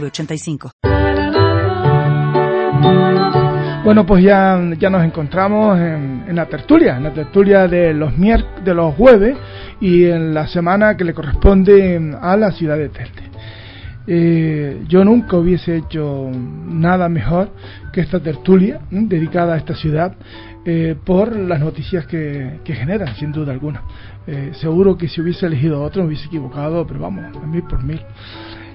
906985. Bueno, pues ya, ya nos encontramos en, en la tertulia, en la tertulia de los, mier de los jueves y en la semana que le corresponde a la ciudad de Telde. Eh, yo nunca hubiese hecho nada mejor que esta tertulia dedicada a esta ciudad eh, por las noticias que, generan, sin duda alguna. Eh, seguro que si hubiese elegido otro hubiese equivocado, pero vamos, a mil por mil.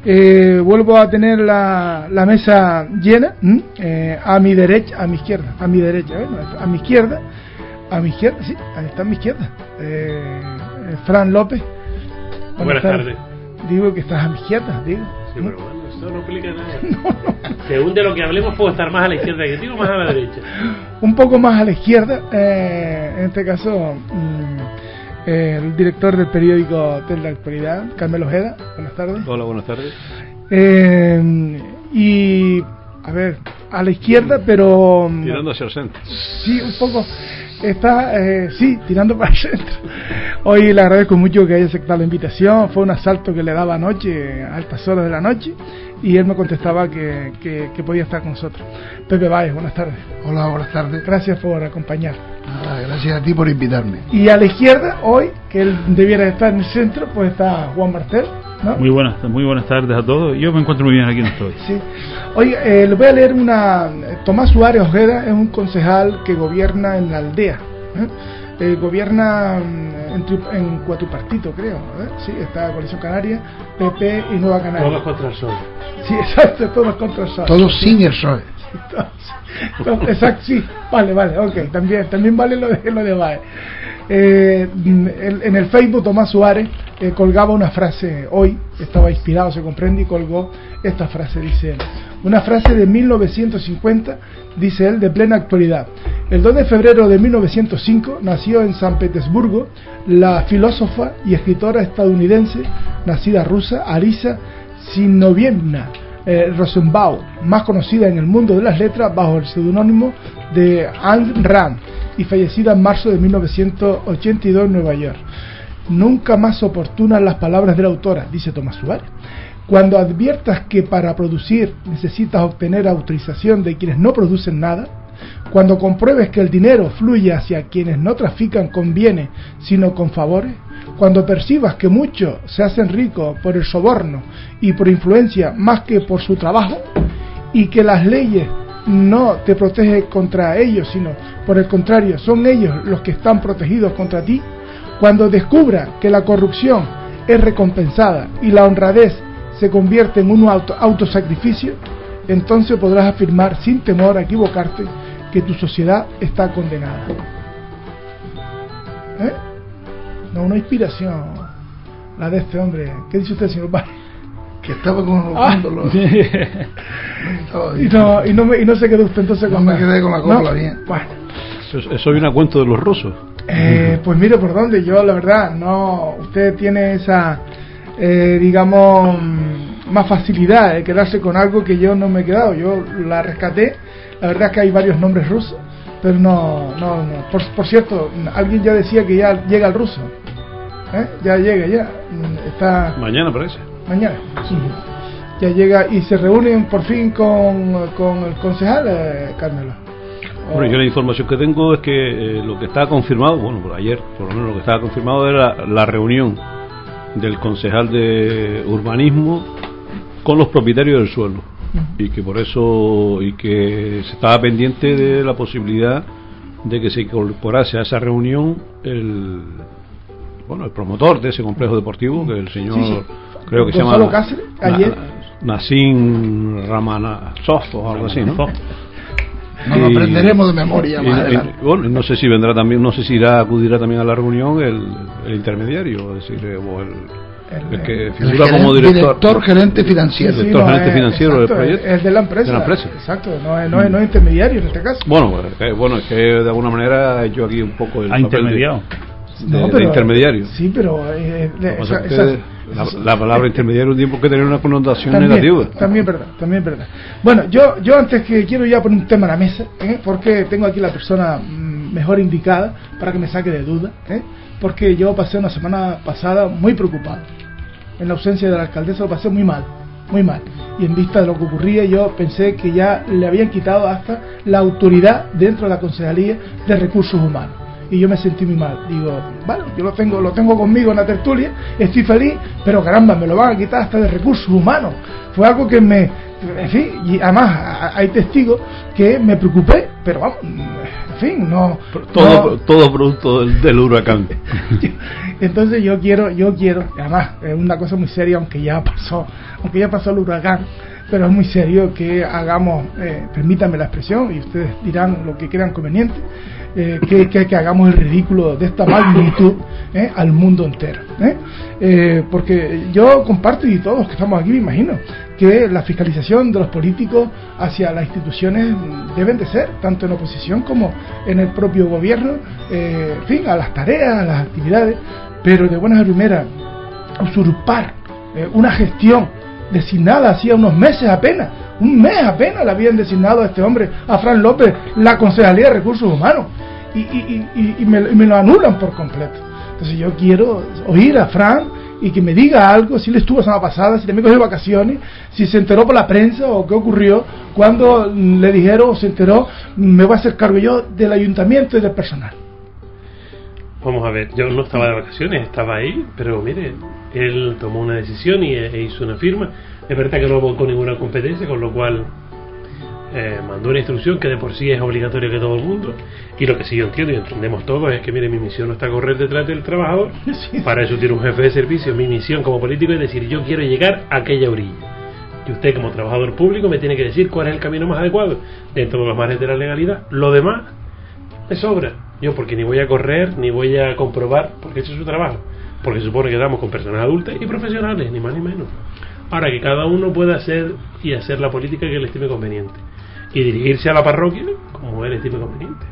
Eh, vuelvo a tener la, la mesa llena, eh, a mi derecha, a mi izquierda, a mi derecha, ¿eh? a mi izquierda, a mi izquierda, sí, ahí está a mi izquierda, eh, eh, Fran López. Buenas tardes. Digo que estás a mi izquierda, digo. Sí, pero bueno, eso no explica nada. Según de lo que hablemos, puedo estar más a la izquierda que tú más a la derecha. Un poco más a la izquierda, eh, en este caso, mm, el director del periódico de la actualidad, Carmelo Ojeda. Buenas tardes. Hola, buenas tardes. Eh, y, a ver, a la izquierda, pero... Tirando hacia el centro. Sí, un poco. Está, eh, sí, tirando para el centro. Hoy le agradezco mucho que haya aceptado la invitación. Fue un asalto que le daba anoche, a altas horas de la noche, y él me contestaba que, que, que podía estar con nosotros. Pepe Valles, buenas tardes. Hola, buenas tardes. Gracias por acompañar. Gracias a ti por invitarme. Y a la izquierda, hoy, que él debiera estar en el centro, pues está Juan Martel. ¿No? Muy buenas, muy buenas tardes a todos. Yo me encuentro muy bien aquí donde estoy. Sí. Oye, eh, les voy a leer una. Tomás Suárez Ojeda es un concejal que gobierna en la aldea. ¿eh? Eh, gobierna mm, en, tri- en cuatripartito, creo. ¿eh? Sí, está Coalición Canaria, PP y Nueva Canaria. Todos contra el sol. Sí, exacto, todos contra el sol. Todos sin el PSOE. Todos- Exacto, sí, vale, vale, ok, también, también vale lo de, lo de Bae. Eh, en el Facebook Tomás Suárez eh, colgaba una frase hoy, estaba inspirado, se comprende, y colgó esta frase, dice él. Una frase de 1950, dice él, de plena actualidad. El 2 de febrero de 1905 nació en San Petersburgo la filósofa y escritora estadounidense, nacida rusa, Arisa Sinovievna eh, Rosenbaum, más conocida en el mundo de las letras bajo el seudónimo de Ayn Rand y fallecida en marzo de 1982 en Nueva York. Nunca más oportunas las palabras de la autora, dice Tomás Suárez. Cuando adviertas que para producir necesitas obtener autorización de quienes no producen nada, cuando compruebes que el dinero fluye hacia quienes no trafican con bienes, sino con favores, cuando percibas que muchos se hacen ricos por el soborno y por influencia más que por su trabajo, y que las leyes no te protegen contra ellos, sino por el contrario, son ellos los que están protegidos contra ti, cuando descubra que la corrupción es recompensada y la honradez se convierte en un auto, autosacrificio, entonces podrás afirmar sin temor a equivocarte que tu sociedad está condenada. ¿Eh? No, una inspiración, la de este hombre. ¿Qué dice usted, señor Valle? Que estaba con Ah. los Y no, y, no me- y no se quedó usted entonces No con me nada. quedé con la copla ¿No? bien. Bueno, Eso, eso viene a cuento de los rusos. eh, pues mire por dónde. Yo, la verdad, no. Usted tiene esa, eh, digamos, más facilidad de quedarse con algo que yo no me he quedado. Yo la rescaté. La verdad es que hay varios nombres rusos, pero no, no, no. Por, por cierto, alguien ya decía que ya llega el ruso. ¿Eh? Ya llega, ya. Está Mañana parece. mañana. Ya llega y se reúnen por fin con, con el concejal, eh, Carmelo. Bueno, yo la información que tengo es que eh, lo que estaba confirmado, bueno, por ayer, por lo menos lo que estaba confirmado era la reunión del concejal de urbanismo con los propietarios del suelo y que por eso y que se estaba pendiente de la posibilidad de que se incorporase a esa reunión el bueno el promotor de ese complejo deportivo que el señor Sí, sí. creo que se llama Cáceres, ayer. Na- Nassim Ramanasov o algo así, ¿no? Nos lo aprenderemos de memoria más y- bueno, no sé si vendrá también, no sé si irá, acudirá también a la reunión el, el intermediario, es decir, eh, o el, El- el que El figura gerente- como director. director gerente financiero. Sí, director gerente es- financiero del exacto, proyecto. Es, de la empresa. De la empresa. Exacto, no es, no es, no es intermediario en este caso. Bueno, pues, eh, bueno, es que de alguna manera hecho aquí un poco el Ha papel de- intermediado. de, de intermediario. Sí, pero. eh, de- pasa esa- es que esas- la, la palabra intermediario un tiempo que tenía una connotación también, negativa. También verdad, también verdad. Bueno, yo, yo antes que quiero ya poner un tema en la mesa, ¿eh? porque tengo aquí la persona mm, mejor indicada para que me saque de duda, ¿eh? porque yo pasé una semana pasada muy preocupado. En la ausencia de la alcaldesa lo pasé muy mal, muy mal. Y en vista de lo que ocurría, yo pensé que ya le habían quitado hasta la autoridad dentro de la Concejalía de Recursos Humanos. Y yo me sentí muy mal. Digo, bueno, yo lo tengo, lo tengo conmigo en la tertulia, estoy feliz, pero caramba, me lo van a quitar hasta de recursos humanos. Fue algo que me, en fin, y además hay testigos que me preocupé, pero vamos, en fin, no. Todo, no- todo producto del, del huracán. entonces yo quiero, yo quiero, además es una cosa muy seria, aunque ya pasó, aunque ya pasó el huracán, pero es muy serio que hagamos, eh, permítanme la expresión, y ustedes dirán lo que crean conveniente, eh, que, que, que hagamos el ridículo de esta magnitud eh, al mundo entero. ¿eh? Porque yo comparto, y todos los que estamos aquí me imagino, que la fiscalización de los políticos hacia las instituciones deben de ser, tanto en oposición como en el propio gobierno, en fin, a las tareas, a las actividades, pero de buenas a primeras, usurpar una gestión designada hacía unos meses apenas, un mes apenas le habían designado a este hombre, a Fran López, la Concejalía de Recursos Humanos, y, y- y- y me, me lo anulan por completo. Entonces yo quiero oír a Fran y que me diga algo, si le estuvo la semana pasada, si también cogió vacaciones, si se enteró por la prensa o qué ocurrió cuando le dijeron o se enteró, me voy a hacer cargo yo del ayuntamiento y del personal. Vamos a ver, yo no estaba de vacaciones, estaba ahí, pero mire, él tomó una decisión y e hizo una firma. Es verdad que no con ninguna competencia, con lo cual eh, mandó una instrucción que de por sí es obligatoria que todo el mundo. Y lo que sí yo entiendo y entendemos todos es que, mire, mi misión no está a correr detrás del trabajador. Sí. Para eso tiene un jefe de servicio. Mi misión como político es decir, yo quiero llegar a aquella orilla. Y usted como trabajador público me tiene que decir cuál es el camino más adecuado dentro de los márgenes de la legalidad. Lo demás me sobra. Yo porque ni voy a correr, ni voy a comprobar, porque ese es su trabajo. Porque se supone que damos con personas adultas y profesionales, ni más ni menos. Ahora que cada uno pueda hacer y hacer la política que le estime conveniente. Y dirigirse a la parroquia como él estime conveniente.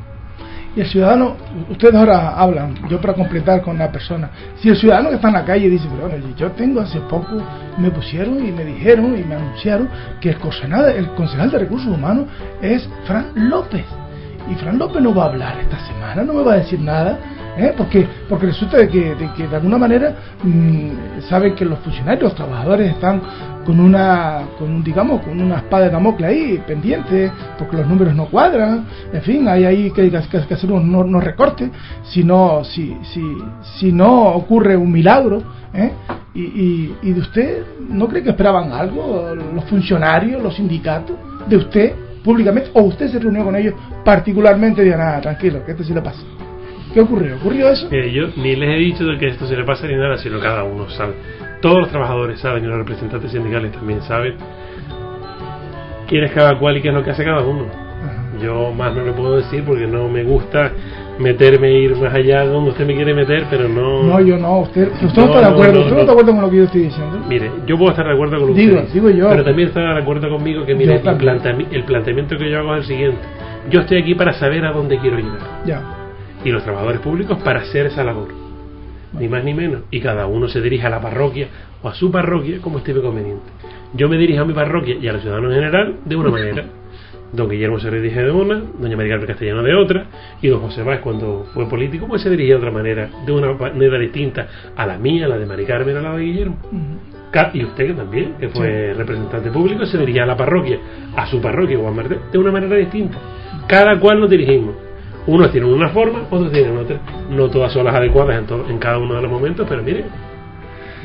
Y el ciudadano, ustedes ahora hablan, yo para completar con la persona, si el ciudadano que está en la calle dice, pero bueno, yo tengo hace poco, me pusieron y me dijeron y me anunciaron que el concejal, el concejal de recursos humanos es Fran López. Y Fran López no va a hablar esta semana, no me va a decir nada, ¿eh? porque porque resulta de que, de que de alguna manera mm, saben que los funcionarios, los trabajadores están con una, con un, digamos, con una espada de Damocles ahí pendiente, porque los números no cuadran, en fin, hay ahí que, que- que hacer unos, unos recortes, si no, si, si, si no ocurre un milagro, ¿eh? y, y, y de usted, ¿no cree que esperaban algo los funcionarios, los sindicatos, de usted públicamente, o usted se reunió con ellos particularmente y nada, tranquilo, que esto sí le pasa? ¿Qué ocurrió? ¿Ocurrió eso? Mire, yo ni les he dicho de que esto se le pasa ni nada, sino cada uno sabe. Todos los trabajadores saben y los representantes sindicales también saben quién es cada cual y qué es lo que hace cada uno. Ajá. Yo más no le puedo decir porque no me gusta meterme e ir más allá de donde usted me quiere meter, pero no. No, yo no, usted, usted no, No, está de no, acuerdo, no, usted no no. está de acuerdo con lo que yo estoy diciendo. Mire, yo puedo estar de acuerdo con Digo, ustedes, digo yo. pero también está de acuerdo conmigo que mire, el, el planteamiento que yo hago es el siguiente. Yo estoy aquí para saber a dónde quiero llegar. Ya. Y los trabajadores públicos para hacer esa labor. Ni más ni menos. Y cada uno se dirige a la parroquia o a su parroquia como estime conveniente. Yo me dirijo a mi parroquia y a los ciudadanos en general de una manera. Don Guillermo se dirige de una, doña María Carmen Castellano de otra, y don José Báez cuando fue político pues se dirigía de otra manera, de una manera distinta a la mía, a la de María Carmen, a la de Guillermo. Y usted que también, que fue representante público, se dirigía a la parroquia, a su parroquia o a Martel, de una manera distinta. Cada cual nos dirigimos. Unos tienen una forma, otros tienen otra. No todas son las adecuadas en, to- en cada uno de los momentos, pero mire,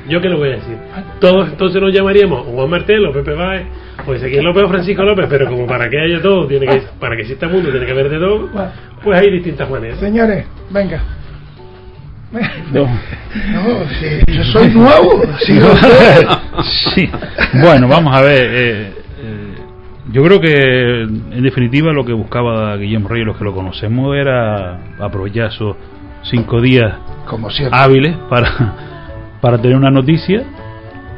¿yo qué le voy a decir? Todos entonces nos llamaríamos Juan Martel o Pepe Báez o Ezequiel López o Francisco López, pero como para que haya todo, tiene que, para que exista mundo, tiene que haber de todo, pues hay distintas maneras. Señores, venga. No. No, si yo soy nuevo, sí. Bueno, vamos a ver. eh, yo creo que, en definitiva, lo que buscaba Guillermo Reyes, los que lo conocemos, era aprovechar esos cinco días como siempre. hábiles para, para tener una noticia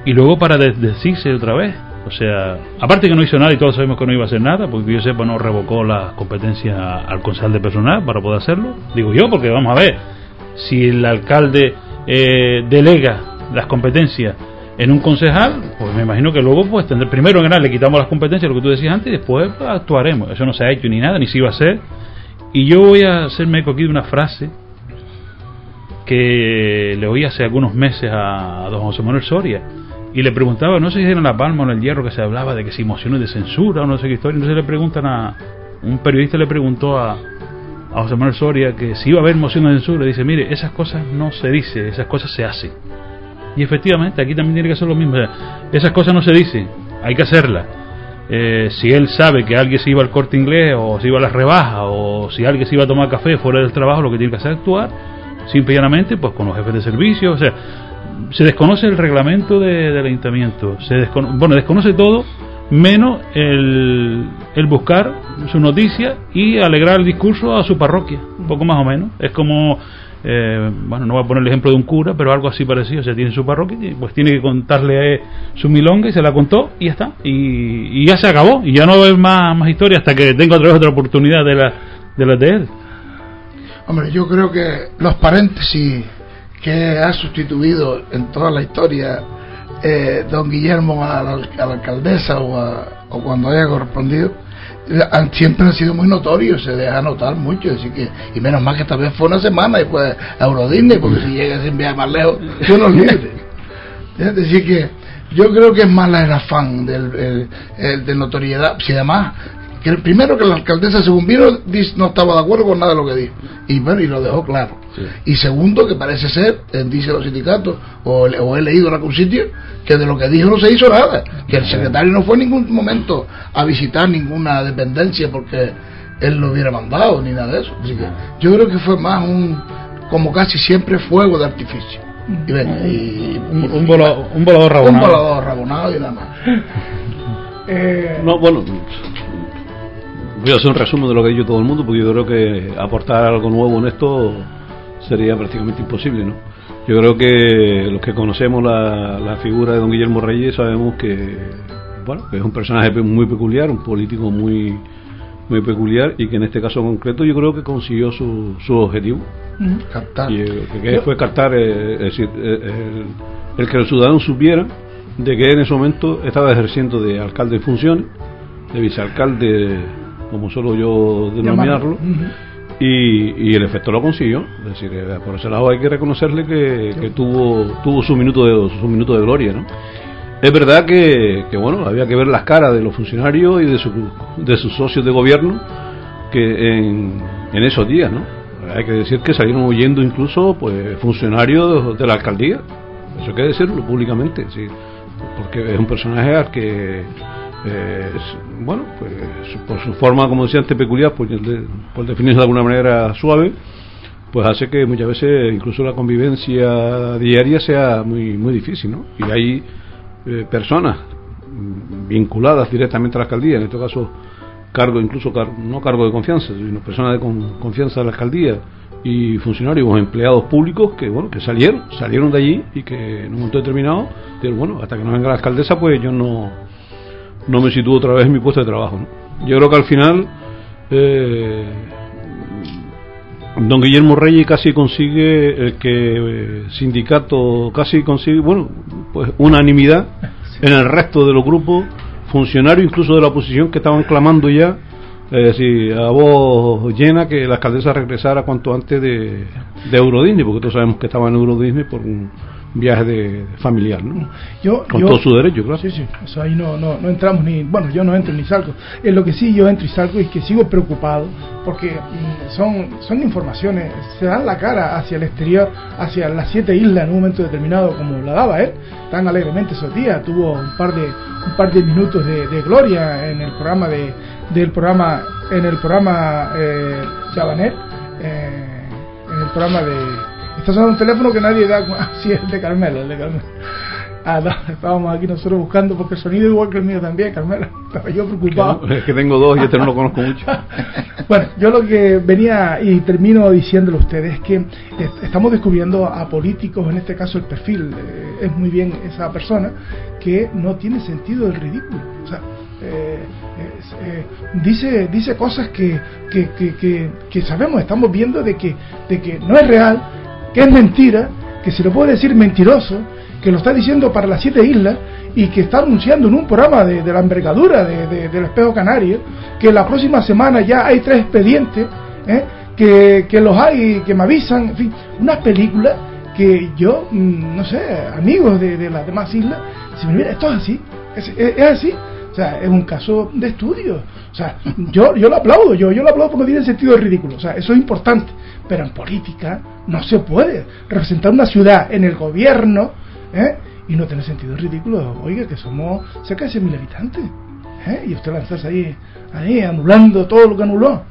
y luego para desdecirse otra vez. O sea, aparte que no hizo nada y todos sabemos que no iba a hacer nada, porque yo sepa no revocó la competencia al concejal de personal para poder hacerlo. Digo yo, porque vamos a ver, si el alcalde eh, delega las competencias en un concejal, pues me imagino que luego pues tendré, primero en nada le quitamos las competencias, lo que tú decías antes, y después actuaremos. Eso no se ha hecho ni nada, ni se iba a hacer. Y yo voy a hacerme eco aquí de una frase que le oí hace algunos meses a, don José Manuel Soria y le preguntaba, no sé si era en La Palma o en El Hierro que se hablaba de que si mociones de censura o no sé qué historia, entonces le preguntan a, un periodista le preguntó a, José Manuel Soria que si iba a haber mociones de censura, dice, mire, esas cosas no se dicen, esas cosas se hacen. Y efectivamente, aquí también tiene que ser lo mismo. Esas cosas no se dicen, hay que hacerlas. Eh, si él sabe que alguien se iba al corte inglés o se iba a las rebajas o si alguien se iba a tomar café fuera del trabajo, lo que tiene que hacer es actuar simple y llanamente pues con los jefes de servicio. O sea, se desconoce el reglamento de, del ayuntamiento, se bueno, desconoce todo menos el, el buscar su noticia y alegrar el discurso a su parroquia, un poco más o menos. Es como eh, bueno, no voy a poner el ejemplo de un cura, pero algo así parecido, o sea, tiene su parroquia, y pues tiene que contarle su milonga y se la contó y ya está, y, ya se acabó, y ya no va a haber más, más historia hasta que tenga otra vez otra oportunidad de la de, la de él. Hombre, yo creo que los paréntesis que ha sustituido en toda la historia eh, don Guillermo a la, alcaldesa o, o cuando haya correspondido, siempre han sido muy notorios, se deja notar mucho, así que, y menos mal que esta vez fue una semana y fue a Eurodisney, porque si llega sin viaje más lejos, yo no libre. Es decir que yo creo que es más el afán del, de notoriedad, si además que el primero que la alcaldesa según vino no estaba de acuerdo con nada de lo que dijo y bueno y lo dejó claro y segundo que parece ser dice los sindicatos o, he leído en algún sitio que de lo que dijo no se hizo nada que el secretario no fue en ningún momento a visitar ninguna dependencia porque él lo hubiera mandado ni nada de eso. Así que yo creo que fue más un como casi siempre fuego de artificio. Y, un, un, volador, un volador rabonado. un volador rabonado y nada más. Eh, no bueno Voy a hacer un resumen de lo que ha dicho todo el mundo, porque yo creo que aportar algo nuevo en esto sería prácticamente imposible, ¿no? Yo creo que los que conocemos la, figura de don Guillermo Reyes sabemos que, bueno, es un personaje muy peculiar, un político muy muy peculiar y que en este caso concreto yo creo que consiguió su, su objetivo. Captar. Y, que fue captar, eh, es decir, eh, el, que los ciudadanos supieran de que en ese momento estaba ejerciendo de alcalde en funciones, de vicealcalde como suelo yo denominarlo, y, el efecto lo consiguió. Es decir, eh, por ese lado hay que reconocerle que, tuvo tuvo su minuto de su minuto de gloria, ¿no? Es verdad que, bueno, había que ver las caras de los funcionarios y de, su, de sus socios de gobierno que en, en esos días, ¿no? Hay que decir que salieron huyendo incluso pues funcionarios de la alcaldía. Eso hay que decirlo públicamente, sí, porque es un personaje al que eh, bueno, pues por su forma, como decía antes, peculiar, por, por definirse de alguna manera suave, pues hace que muchas veces incluso la convivencia diaria sea muy muy difícil, ¿no? Y hay eh, personas vinculadas directamente a la alcaldía, en este caso cargo, incluso no cargo de confianza, sino personas de confianza de la alcaldía y funcionarios o empleados públicos que bueno que salieron salieron de allí y que en un momento determinado bueno hasta que no venga la alcaldesa pues yo no no me sitúo otra vez en mi puesto de trabajo. Yo creo que al final eh, don Guillermo Reyes casi consigue el que eh, sindicato casi consigue, bueno, pues unanimidad en el resto de los grupos funcionarios, incluso de la oposición, que estaban clamando ya, eh, a voz llena, que la alcaldesa regresara cuanto antes de, de Eurodisney, porque todos sabemos que estaba en Eurodisney por un viaje de familiar, ¿no? Yo, Con todo su derecho, claro. Sí, sí, eso ahí no, no, no entramos ni, bueno, yo no entro ni salgo. Es lo que sí yo entro y salgo es que sigo preocupado porque mm, son, son informaciones, se dan la cara hacia el exterior, hacia las siete islas en un momento determinado, como la daba él, tan alegremente esos días, tuvo un par de, un par de minutos de, de gloria en el programa de, del programa, en el programa eh, Chabanet, eh, en el programa de Está sonando un teléfono que nadie da. Sí, es de Carmelo, el de Carmelo. Ah, no, estábamos aquí nosotros buscando porque el sonido igual que el mío también, Carmela. Estaba yo preocupado. Es que tengo dos y este no lo conozco mucho. bueno, yo lo que venía y termino diciéndole a ustedes es que estamos descubriendo a políticos, en este caso el perfil eh, es muy bien esa persona, que no tiene sentido el ridículo. O sea, eh, eh, dice, dice cosas que, que, que, que, sabemos, estamos viendo de que, de que no es real, que es mentira, que se lo puede decir mentiroso, que lo está diciendo para las siete islas y que está anunciando en un programa de, la envergadura de, del espejo canario que la próxima semana ya hay tres expedientes ¿eh? que, que, los hay que me avisan en fin unas películas que yo mm, no sé amigos de, las demás islas si me mira esto es así es así o sea, es un caso de estudio. O sea, yo, yo lo aplaudo, yo, yo lo aplaudo porque tiene sentido ridículo. O sea, eso es importante. Pero en política no se puede representar una ciudad en el gobierno ¿eh? y no tener sentido ridículo. Oiga, que somos cerca de 100.000 habitantes. ¿eh? Y usted lanzarse ahí, ahí anulando todo lo que anuló.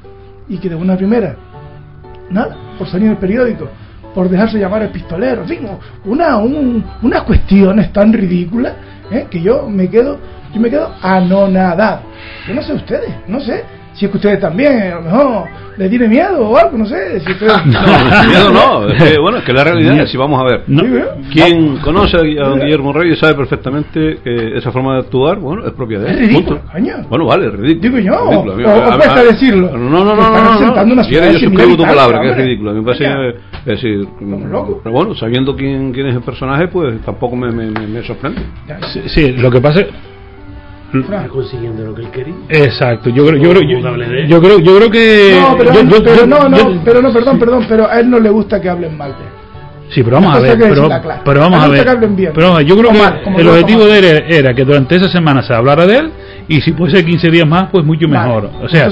Y que de una primera, nada, por salir en el periódico por dejarse llamar epistolero, en fin, una, un, unas cuestiones tan ridículas ¿eh? que yo me quedo yo me quedo anonadado. Yo no sé ustedes, no sé. Si es que ustedes también, a lo mejor les tiene miedo o algo, no sé. Si ustedes... no, miedo no. Es que, bueno, es que la realidad es, si vamos a ver, quien conoce a don Guillermo Reyes sabe perfectamente que esa forma de actuar, bueno, es propia de él. Es ridículo, Bueno, vale, es ridículo. Digo yo, ridículo. o, o cuesta decirlo. No, no, no, no. no, no. Yo, yo suscribo tu palabra, que es ridículo. Me parece, es decir, pero bueno, sabiendo quién, quién es el personaje, pues tampoco me, me, me sorprende. Sí, sí, lo que pasa es está consiguiendo lo que él quería. Exacto, yo creo, yo creo, yo, creo, yo creo que. No, pero, no, no, pero no, perdón, perdón, pero a él no le gusta que hablen mal de él. Sí, pero vamos a ver, pero, pero, vamos a ver. Pero yo creo que el objetivo de él era que durante esa semana se hablara de él y si puede ser 15 días más, pues mucho mejor. o sea,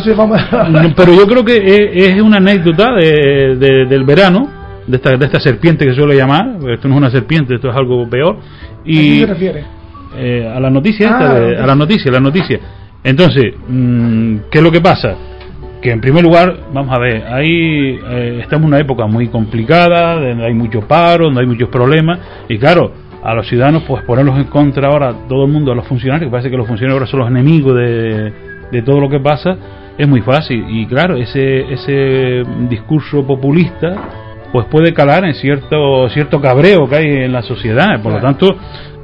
pero yo creo que es, una anécdota de, de, del verano, de esta, de esta serpiente que suele llamar, esto no es una serpiente, esto es algo peor. Y, ¿A qué se refiere? Eh, a la noticia esta, ah, a la noticia, la noticia. Entonces, mm, ¿qué es lo que pasa? Que en primer lugar, vamos a ver, ahí eh, estamos en una época muy complicada, donde hay mucho paro, donde hay muchos problemas, y claro, a los ciudadanos, pues ponerlos en contra ahora, todo el mundo, a los funcionarios, parece que los funcionarios ahora son los enemigos de, de todo lo que pasa, es muy fácil. Y claro, ese, ese discurso populista, pues puede calar en cierto, cierto cabreo que hay en la sociedad. Por lo tanto,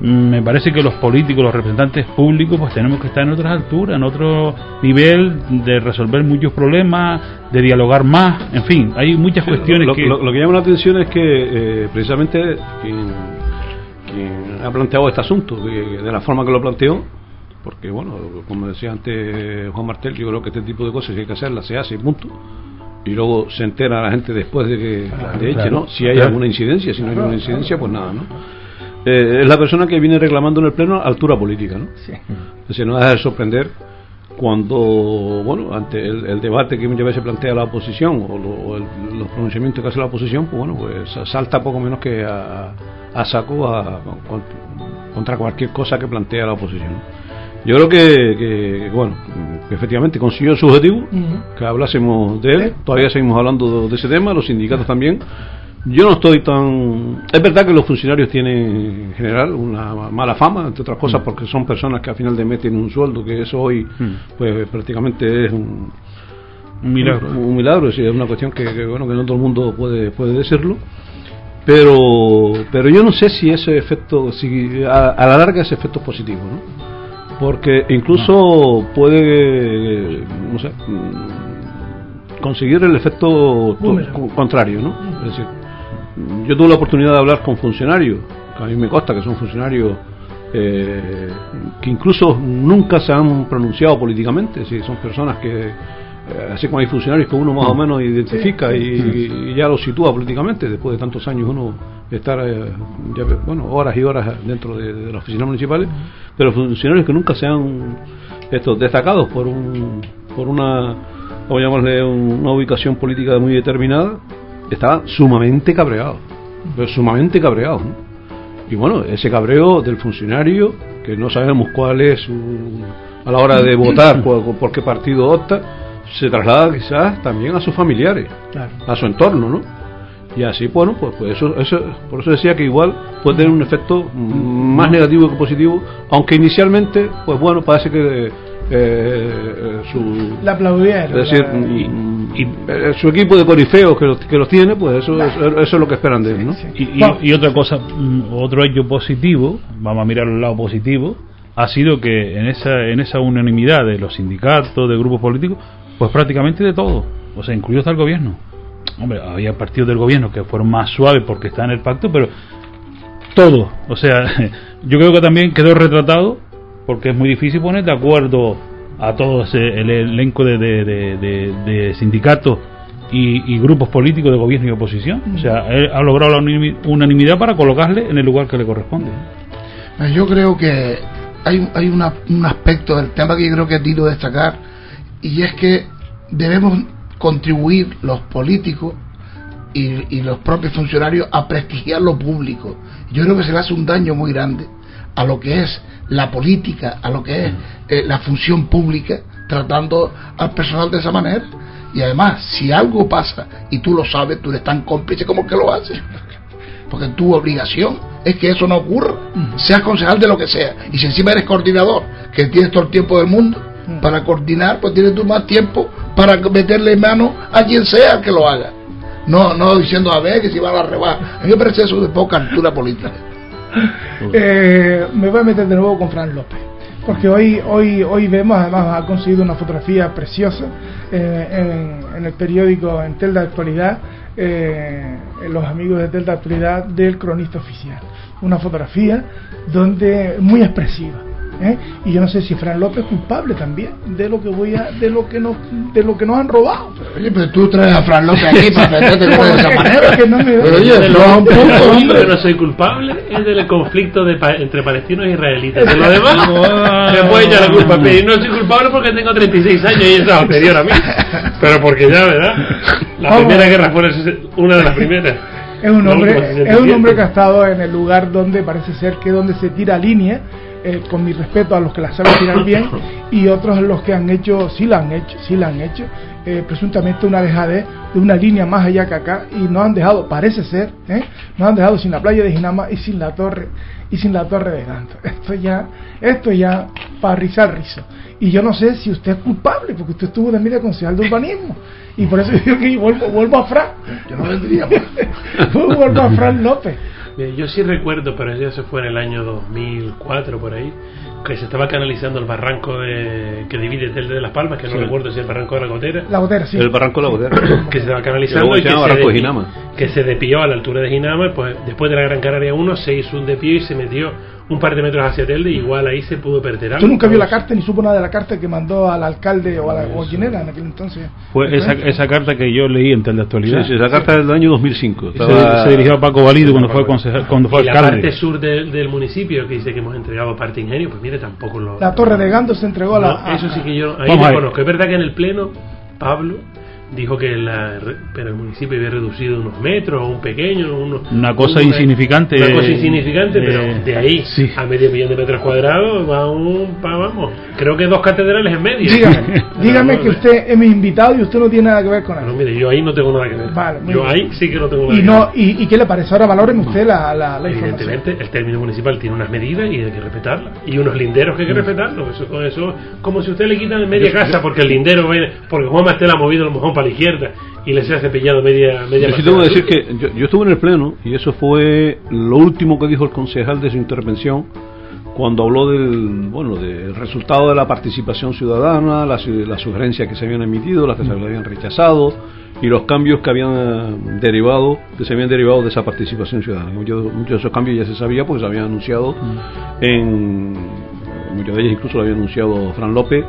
me parece que los políticos, los representantes públicos, pues tenemos que estar en otras alturas, en otro nivel de resolver muchos problemas, de dialogar más, en fin, hay muchas cuestiones lo, que... Lo, que llama la atención es que eh, precisamente quien, quien, ha planteado este asunto, de la forma que lo planteó, porque bueno, como decía antes Juan Martel, yo creo que este tipo de cosas si hay que hacerlas, se hace punto y luego se entera la gente después de que de hecho, ¿no? Si hay alguna incidencia, si no hay ninguna incidencia, pues nada, ¿no? Eh, es la persona que viene reclamando en el pleno altura política, ¿no? Sí. Entonces no deja de sorprender cuando, bueno, ante el, debate que muchas veces plantea la oposición o, los pronunciamientos que hace la oposición, pues bueno, pues salta poco menos que a, saco a, contra cualquier cosa que plantea la oposición. Yo creo que, bueno, efectivamente consiguió su objetivo, que hablásemos de él, todavía seguimos hablando de ese tema, los sindicatos también, yo no estoy tan... Es verdad que los funcionarios tienen en general una mala fama, entre otras cosas, mm. porque son personas que al final de mes tienen un sueldo, que eso hoy mm. pues prácticamente es un, milagro. Un, milagro, es una cuestión que, bueno que no todo el mundo puede, puede decirlo. Pero, pero yo no sé si ese efecto, si a, la larga ese efecto es positivo, ¿no? Porque incluso puede, no sé, conseguir el efecto contrario, ¿no? Es decir, yo tuve la oportunidad de hablar con funcionarios, que a mí me consta que son funcionarios eh, que incluso nunca se han pronunciado políticamente, si son personas que, así como hay funcionarios que uno más o menos identifica y, ya los sitúa políticamente, después de tantos años uno estar, eh, bueno, horas y horas dentro de, de, las oficinas municipales, pero funcionarios que nunca se han estos destacados por un por una, vamos a llamarle una ubicación política muy determinada, estaba sumamente cabreado, pero sumamente cabreado. Y bueno, ese cabreo del funcionario, que no sabemos cuál es su, a la hora de votar, por, qué partido opta, se traslada quizás también a sus familiares, a su entorno, ¿no? y así, bueno, pues, pues eso, eso, por eso decía que igual puede tener un efecto más negativo que positivo, aunque inicialmente, pues bueno, parece que eh, su La aplaudieron. es decir, la- mm, eh, su equipo de corifeos que los, que los tiene, pues eso, eso, eso es lo que esperan de él, ¿no? Y, y- Bueno. y otra cosa, mm, otro hecho positivo, vamos a mirar el lado positivo, ha sido que en esa, en esa unanimidad de los sindicatos, de grupos políticos, pues prácticamente de todo, o sea, incluido hasta el gobierno. Hombre, había partidos del gobierno que fueron más suaves porque están en el pacto, pero todo, o sea, yo creo que también quedó retratado porque es muy difícil poner de acuerdo a todo ese, el elenco de, de, de- sindicatos y, y grupos políticos de gobierno y oposición. O sea, él ha logrado la unanimi- unanimidad para colocarle en el lugar que le corresponde. Eh, Yo creo que hay, hay una- un aspecto del tema que yo creo que es digno de destacar y es que debemos contribuir los políticos y, y los propios funcionarios a prestigiar lo público. Yo creo que se le hace un daño muy grande a lo que es la política, a lo que es eh, la función pública, tratando al personal de esa manera. Y además, si algo pasa y tú lo sabes, tú eres tan cómplice como que lo hace. Porque tu obligación es que eso no ocurra. Seas concejal de lo que sea. Y si encima eres coordinador, que tienes todo el tiempo del mundo para coordinar, pues tienes tú más tiempo para meterle mano a quien sea que lo haga. No, no diciendo a ver que si va a la rebaja. A mí me parece eso de poca altura política. Eh, me voy a meter de nuevo con Fran López. Porque hoy, hoy, hoy vemos, además ha conseguido una fotografía preciosa eh, en, en el periódico en Tel de Actualidad, eh, los amigos de Tel de Actualidad del cronista oficial. Una fotografía donde muy expresiva. ¿Eh? Y yo no sé si Fran López es culpable también de lo que voy a, de lo que nos, de lo que nos han robado. Oye, pero tú traes a Fran López aquí para meterte con de esa manera. Que no me- Pero oye, de un lo único hombre. que no soy culpable es del conflicto de pa- entre palestinos e israelitas. De lo demás, me puede echar la culpa. Pero no soy culpable porque tengo 36 años y eso es anterior a mí. Pero porque ya, ¿verdad? La Vamos. primera guerra fue una de las primeras. Es un hombre, última, es un 67. hombre que ha estado en el lugar donde parece ser que donde se tira línea, eh, con mi respeto a los que la saben tirar bien y otros los que han hecho, sí la han hecho, sí la han hecho, eh, presuntamente una dejadez de una línea más allá que acá y no han dejado, parece ser, ¿eh? nos han dejado sin la playa de Ginama y sin la torre y sin la torre de Ganto. Esto ya, esto ya para rizar rizo. Y yo no sé si usted es culpable, porque usted estuvo también de concejal de urbanismo. Y por eso digo que vuelvo, vuelvo a Fran. Yo no vendría vuelvo a Fran López. Bien, Yo sí recuerdo, pero eso se fue en el año 2004 por ahí, que se estaba canalizando el barranco de, que divide Telde de las Palmas, que no Sí. recuerdo si es el barranco de la Gotera, La botera, sí. El barranco de la Botera. que se estaba canalizando luego y se que se, Barranco de que se depió a la altura de Ginama, pues después de la Gran Canaria 1 se hizo un depío y se metió un par de metros hacia Telde y igual ahí se pudo perder algo. Tú nunca vio la carta ni supo nada de la carta que mandó al alcalde o a la o a quién era en aquel entonces. Fue esa, esa carta que yo leí en Tel de Sí, Actualidad. sí, esa carta es del año 2005. Se, Estaba- se dirigió a Paco Valido cuando fue concejal, cuando fue y la alcalde. parte sur del, del municipio que dice que hemos entregado parte ingenio, pues mire, tampoco lo... La torre de Gando se entregó a la. No, a- eso sí que yo ahí ver. reconozco. Es verdad que en el pleno, Pablo dijo que la, re- pero el municipio había reducido unos metros, o un pequeño, unos, Una cosa un- insignificante. Una cosa insignificante, Eh, pero de ahí sí. a medio millón de metros cuadrados va un, va- vamos, creo que dos catedrales en medio. Dígame, dígame no, que usted es mi invitado y usted no tiene nada que ver con Pero él. mire, yo ahí no tengo nada que ver. Vale, yo bien. ahí sí que no tengo nada Y, que no, ver. y, ¿Y qué le parece? Ahora valóreme usted la, la. Evidentemente, el término municipal tiene unas medidas y hay que respetarlas. Y unos linderos que hay que Mm. respetarlos. Eso, eso, como si usted le quitan media casa porque el lindero viene, porque Juan Mastel ha movido el mojón para la izquierda y le se ha cepillado media, media Yo sí tengo que de decir que yo, yo estuve en el pleno y eso fue lo último que dijo el concejal de su intervención cuando habló del bueno del resultado de la participación ciudadana, las, las sugerencias que se habían emitido, las que se habían rechazado y los cambios que habían eh, derivado, que se habían derivado de esa participación ciudadana. Muchos, muchos de esos cambios ya se sabía porque se habían anunciado en muchos de ellos incluso lo había anunciado Fran López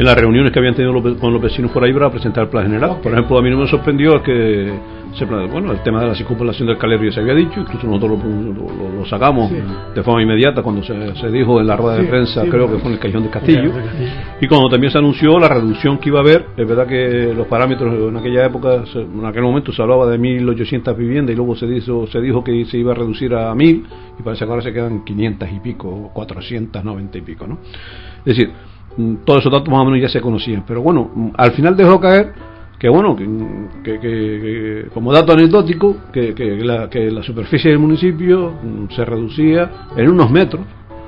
en las reuniones que habían tenido los con los vecinos por ahí para presentar el plan general. Por ejemplo, a mí no me sorprendió el que se bueno, el tema de la circunvalación del Calero ya se había dicho, incluso nosotros lo, lo- lo sacamos Sí. de forma inmediata cuando se, se dijo en la rueda de Sí, prensa, sí, creo bueno. que fue en el Callejón del Castillo. Ya, de Castillo. Y cuando también se anunció la reducción que iba a haber, es verdad que los parámetros en aquella época, en aquel momento se hablaba de 1.800 viviendas y luego se dijo, se dijo que se iba a reducir a 1.000 y parece que ahora se quedan 500 y pico, 490 y pico, ¿no? Es decir, todos esos datos más o menos ya se conocían, pero bueno, mm, al final dejó caer que bueno, que, que- que- como dato anecdótico, que, que la, que la superficie del municipio mm, se reducía en unos metros,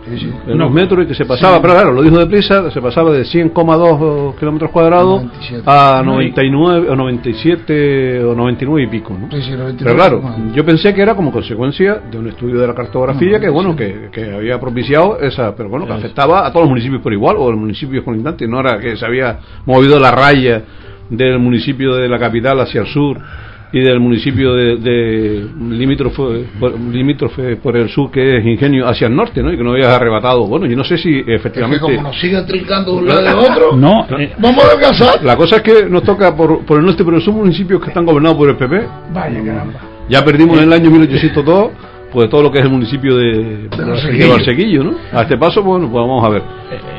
en unos metros y que se pasaba, pero claro, lo dijo deprisa, se pasaba de 100,2 kilómetros cuadrados 97. a 99 o 97 o 99 y pico, ¿no? Sí, sí, 99, Pero claro, yo pensé que era como consecuencia de un estudio de la cartografía que bueno, que, que había propiciado esa, pero bueno, que afectaba a todos los municipios por igual o los municipios colindantes, no era que se había movido la raya del municipio de la capital hacia el sur y del municipio de, de limítrofe, por, limítrofe por el sur que es Ingenio hacia el norte, ¿no? Y que no había arrebatado. Bueno, yo no sé si Es que efectivamente como nos sigan trincando de un lado y otro, No, eh, vamos a alcanzar. la cosa es que nos toca por, por el norte, pero son municipios que están gobernados por el PP. Vaya caramba. Ya perdimos en el año 1802 pues todo lo que es el municipio de, de Barsequillo. Barsequillo, ¿no? A este paso, bueno, pues vamos a ver.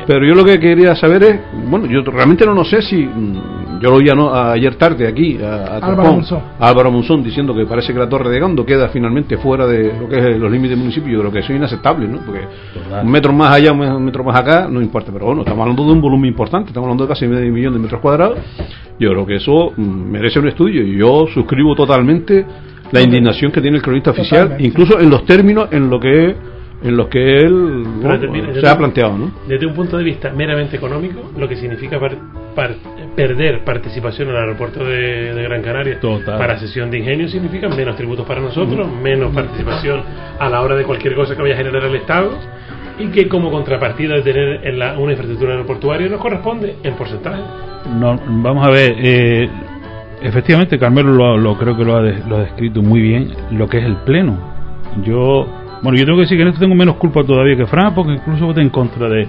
Pero yo lo que quería saber es, bueno, yo realmente no, no sé si, mm, yo lo oía ¿no? ayer tarde aquí, a, a Álvaro Torpón, Monzón. a Álvaro Monzón, diciendo que parece que la Torre de Gando queda finalmente fuera de lo que es los límites del municipio, yo creo que eso es inaceptable, ¿no? Porque un metro más allá, un metro más acá, no importa, pero bueno, estamos hablando de un volumen importante, estamos hablando de casi medio millón de metros cuadrados, yo creo que eso mm, merece un estudio y yo suscribo totalmente la indignación que tiene el cronista oficial, Totalmente. incluso en los términos en lo que en los que él bueno, se desde ha un- planteado, ¿no? Desde un punto de vista meramente económico, lo que significa par- par- perder participación en el aeropuerto de, de Gran Canaria Total. para sesión de ingenio significa menos tributos para nosotros, menos participación a la hora de cualquier cosa que vaya a generar el Estado y que como contrapartida de tener en la, una infraestructura aeroportuaria nos corresponde en porcentaje. No, vamos a ver, eh, efectivamente Carmelo lo, lo- creo que lo ha, de- lo ha descrito muy bien, lo que es el pleno. Yo, bueno, yo tengo que decir que en esto tengo menos culpa todavía que Fran, porque incluso voté en contra de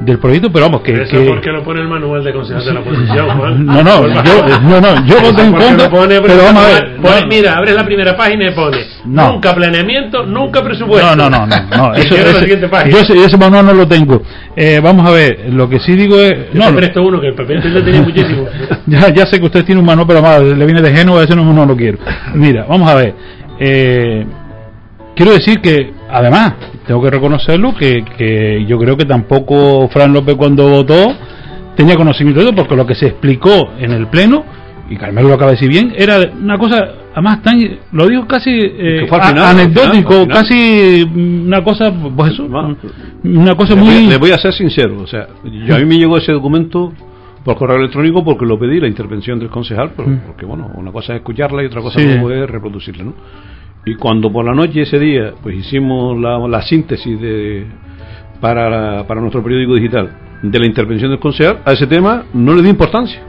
del proyecto, pero vamos, que... Eso que- porque lo pone el manual de concejal de la oposición, Juan. no, no, yo, no, no, yo voté en contra, pone, pero vamos a ver... pone- no, mira, abres la primera página y pone No. nunca planeamiento, nunca presupuesto. No, no, no, no, no, eso, ese- siguiente página. yo ese, ese manual no lo tengo. Eh, vamos a ver, lo que sí digo es... Yo No, te presto uno que el papel lo tenía muchísimo. ya, ya sé que usted tiene un manual, pero más, le viene de Génova, ese no, no lo quiero. Mira, vamos a ver. Eh, quiero decir que, además, tengo que reconocerlo, que, que yo creo que tampoco Fran López cuando votó tenía conocimiento de eso, porque lo que se explicó en el Pleno, y Carmelo lo acaba de decir bien, era una cosa, además, tan, lo digo casi eh, a- final, al anecdótico, final, casi una cosa, pues eso, una cosa Le voy, muy... le voy a ser sincero, o sea, yo, a mí me llegó ese documento por correo electrónico porque lo pedí, la intervención del concejal, pero- Mm. porque bueno, una cosa es escucharla y otra cosa Sí. es reproducirla, ¿no? Y cuando por la noche ese día, pues hicimos la, la síntesis de para, para nuestro periódico digital de la intervención del concejal, a ese tema no le di importancia.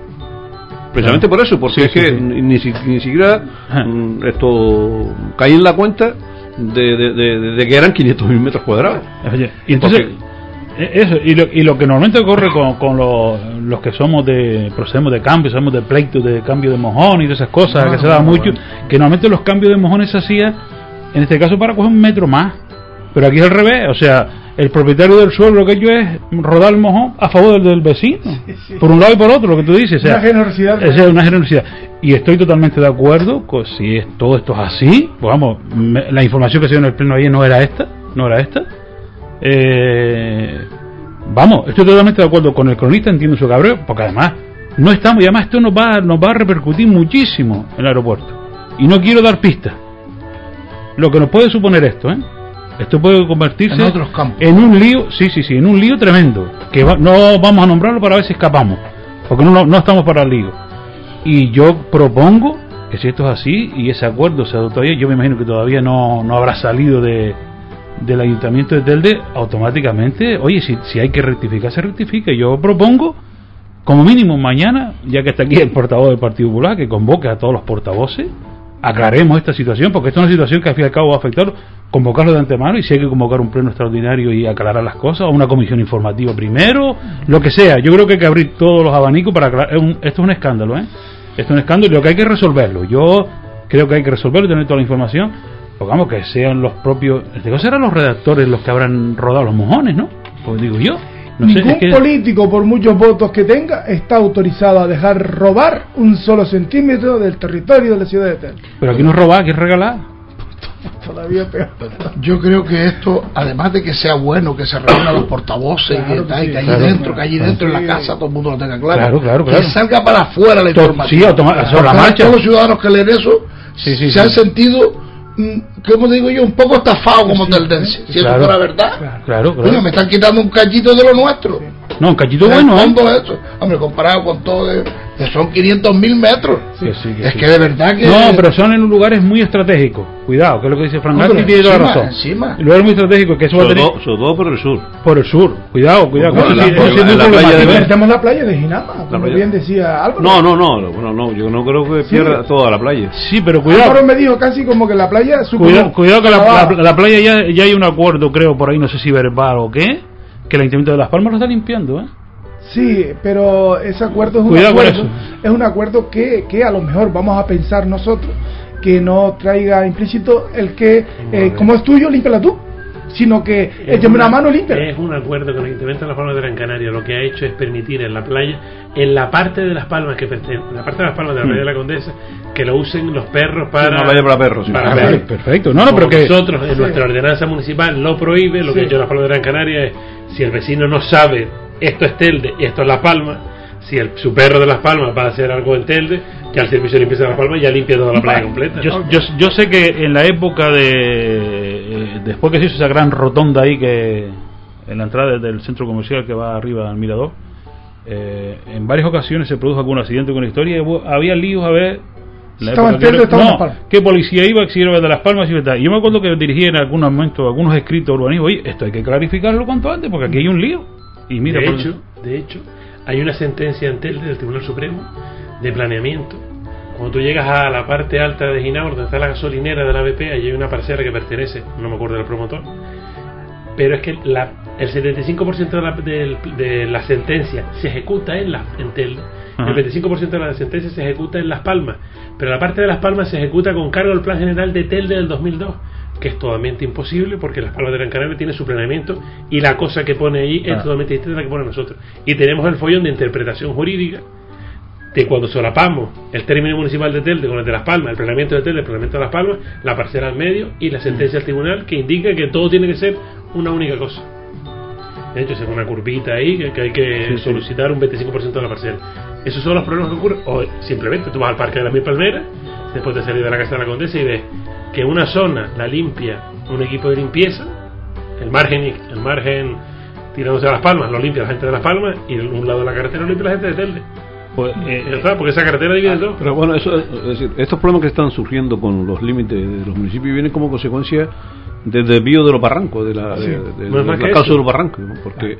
Precisamente por eso, porque Sí, es sí, que sí. ni, ni si- ni siquiera mm, esto caí en la cuenta de, de- de- de que eran 500.000 metros cuadrados. Oye, Y entonces, eso, y lo, y lo que normalmente ocurre con, con los, los que somos de, procedemos de cambio, somos de pleito, de cambio de mojón y de esas cosas No, que se da no, mucho, bueno. que normalmente los cambios de mojones se hacían, en este caso para coger un metro más. Pero aquí es al revés, o sea, el propietario del suelo lo que hecho es rodar el mojón a favor del, del vecino, por un lado y por otro, lo que tú dices. O sea, Una generosidad. esa es una generosidad. Y estoy totalmente de acuerdo con si es, todo esto es así. Pues vamos, me- la información que se dio en el pleno ayer no era esta, no era esta. Eh, vamos, estoy totalmente de acuerdo con el cronista, entiendo su cabreo, porque además no estamos, y además esto nos va, nos va a repercutir muchísimo en el aeropuerto. Y no quiero dar pistas. Lo que nos puede suponer esto, ¿eh? Esto puede convertirse En otros campos. en un lío, sí, sí, sí, en un lío tremendo. Que va- no vamos a nombrarlo para ver si escapamos, porque no, no, estamos para el lío. Y yo propongo que si esto es así y ese acuerdo se adoptó ayer, yo me imagino que todavía no, no habrá salido de, del ayuntamiento de Telde, automáticamente, oye, si, si hay que rectificar, se rectifica. Yo propongo, como mínimo mañana, ya que está aquí el portavoz del Partido Popular, que convoque a todos los portavoces, aclaremos esta situación, porque esta es una situación que al fin y al cabo va a afectar, convocarlo de antemano y si hay que convocar un pleno extraordinario y aclarar las cosas, o una comisión informativa primero, lo que sea. Yo creo que hay que abrir todos los abanicos para aclarar. esto es un escándalo, ¿eh? Esto es un escándalo y lo que hay que resolverlo. Yo creo que hay que resolverlo y tener toda la información. Pongamos que sean los propios. Caso serán los redactores los que habrán rodado los mojones, ¿no? Pues digo yo. No sé, Ningún es que- político, por muchos votos que tenga, está autorizado a dejar robar un solo centímetro del territorio de la ciudad de Tel. Pero aquí no es robar, aquí es regalar. Todavía peor. Yo creo que esto, además de que sea bueno que se reúnan los portavoces Claro y que, sí. que allí Claro. dentro, que allí dentro en la Sí. casa todo el mundo lo tenga claro. Claro, claro, claro. Que salga para afuera la información. sí, la marcha. Todos los ciudadanos que leen eso Sí, sí, se sí. han sentido, mm, ¿cómo digo yo? Un poco estafados como Sí, teldense. Si claro. eso fuera verdad. Claro. Claro, claro. me están quitando un cachito de lo nuestro. No, un cachito bueno, ¿eh? eso. Hombre, comparado con todo, de- son 500 mil metros. Que sí, que es sí. que de verdad que... No, pero son en lugares muy estratégicos. Cuidado, que es lo que dice Frank No, tiene toda la razón. encima. Lugares muy estratégicos, que eso va a Sobre tener todo, sobre todo por el sur. por el sur. Cuidado, cuidado. Bueno, la- eso sí- eso sí es en la playa de-. Perdemos la playa de Ginama, como playa. bien decía Álvaro. No, no, no, bueno, no, yo no creo que pierda toda la playa. Sí, pero cuidado. Álvaro me dijo casi como que la playa su Cuidado, cuidado que la, Ah, la- la playa ya, ya hay un acuerdo, creo, por ahí, no sé si verbal o qué, que el Ayuntamiento de Las Palmas lo está limpiando, ¿eh? Sí, pero ese acuerdo es un Cuidado acuerdo, es un acuerdo que, que a lo mejor vamos a pensar nosotros que no traiga implícito el que eh, como es tuyo, límpiala tú, sino que échame una mano, límpiala. Es un acuerdo con el Ayuntamiento de las Palmas de Gran Canaria. Lo que ha hecho es permitir en la playa, en la parte de las palmas que la parte de las palmas de la playa de la Condesa, que lo usen los perros para. una para perros, sí. para Ah, perros. vale, perfecto. No, no, Como pero que... nosotros en nuestra ordenanza municipal lo prohíbe, lo que ha hecho las Palmas de Gran Canaria es si el vecino no sabe esto es Telde y esto es Las Palmas, si el, su perro de Las Palmas va a hacer algo en Telde, ya el servicio de limpieza de Las Palmas ya limpia toda la playa completa. Yo, yo, yo sé que en la época de. eh, después que se hizo esa gran rotonda ahí que. en la entrada del centro comercial que va arriba al Mirador, eh, en varias ocasiones se produjo algún accidente con la historia y hubo- había líos a ver. la Estaba en Telde, que- estaba en Las Palmas. qué policía iba, si era de Las Palmas y. Y yo me acuerdo que dirigí en algún momento algunos escritos urbanismo. Oye, esto hay que clarificarlo cuanto antes porque aquí hay un lío. Y mira, de por- hecho, de hecho, hay una sentencia en Telde del Tribunal Supremo de planeamiento. Cuando tú llegas a la parte alta de Ginaur, donde está la gasolinera de la BP, allí hay una parcela que pertenece, no me acuerdo del promotor, pero es que la, el 75% de la, de la sentencia se ejecuta en, la, en Telde, Ajá. el 25% de la sentencia se ejecuta en Las Palmas, pero la parte de Las Palmas se ejecuta con cargo al Plan General de Telde del 2002, que es totalmente imposible porque Las Palmas de Gran Canaria tiene su planeamiento y la cosa que pone ahí Ah. es totalmente distinta a la que pone nosotros. Y tenemos el follón de interpretación jurídica de cuando solapamos el término municipal de Telde con el de Las Palmas, el planeamiento de Telde, el planeamiento de Las Palmas, la parcela al medio y la sentencia del tribunal que indica que todo tiene que ser una única cosa. De hecho, se pone una curvita ahí que, hay que Sí, sí. solicitar un 25% de la parcela. Esos son los problemas que ocurren. O simplemente tú vas al Parque de las Mil Palmeras, después de salir de la Casa de la Condesa y ves que una zona la limpia un equipo de limpieza, el margen, el margen tirándose a las palmas, lo limpia la gente de las palmas y un lado de la carretera lo limpia la gente de Telde. pues, eh, está, porque esa carretera divide dos. Pero bueno, eso, es decir, estos problemas que están surgiendo con los límites de los municipios vienen como consecuencia del desvío de los barrancos, de la, de, de- No de la causa de los barrancos, ¿no? porque